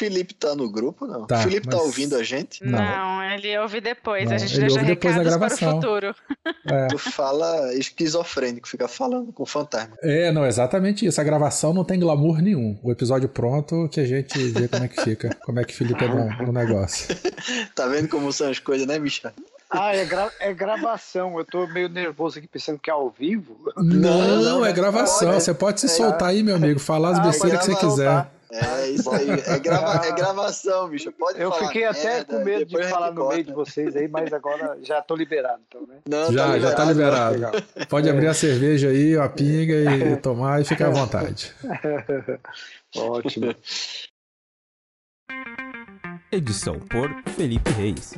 C: Felipe tá no grupo, não?
A: Tá,
C: Felipe tá
A: mas-
C: ouvindo a gente?
A: Não.
B: Não, ele ouve depois.
A: Não,
B: a gente
A: ele
B: deixa
A: ouve depois da
B: recados para o
A: gravação.
B: futuro.
A: É.
C: Tu fala esquizofrênico, fica falando com fantasma.
A: É, não, exatamente isso. A gravação não tem glamour nenhum. O episódio pronto que a gente vê como é que fica, como é que Felipe é no negócio.
C: Tá vendo como são as coisas, né, Micha?
D: Ah, é, gra- é gravação. Eu tô meio nervoso aqui pensando que é ao vivo.
A: Não,
C: não,
A: é
C: é-
A: gravação.
C: pode-
A: Você pode se
C: é-
A: soltar aí, meu amigo, falar as
D: Ah,
A: besteiras que você quiser.
D: soltar.
C: É isso aí. É, grava- é gravação, bicho. Pode
D: Eu
C: falar.
D: fiquei até
C: merda,
D: com medo de falar no meio de vocês aí, mas agora já tô liberado, então, né?
C: Não,
A: Já, já tá liberado.
D: Legal.
A: Pode abrir a cerveja aí, a pinga e tomar e ficar à vontade.
D: Ótimo.
G: Edição por Felipe Reis.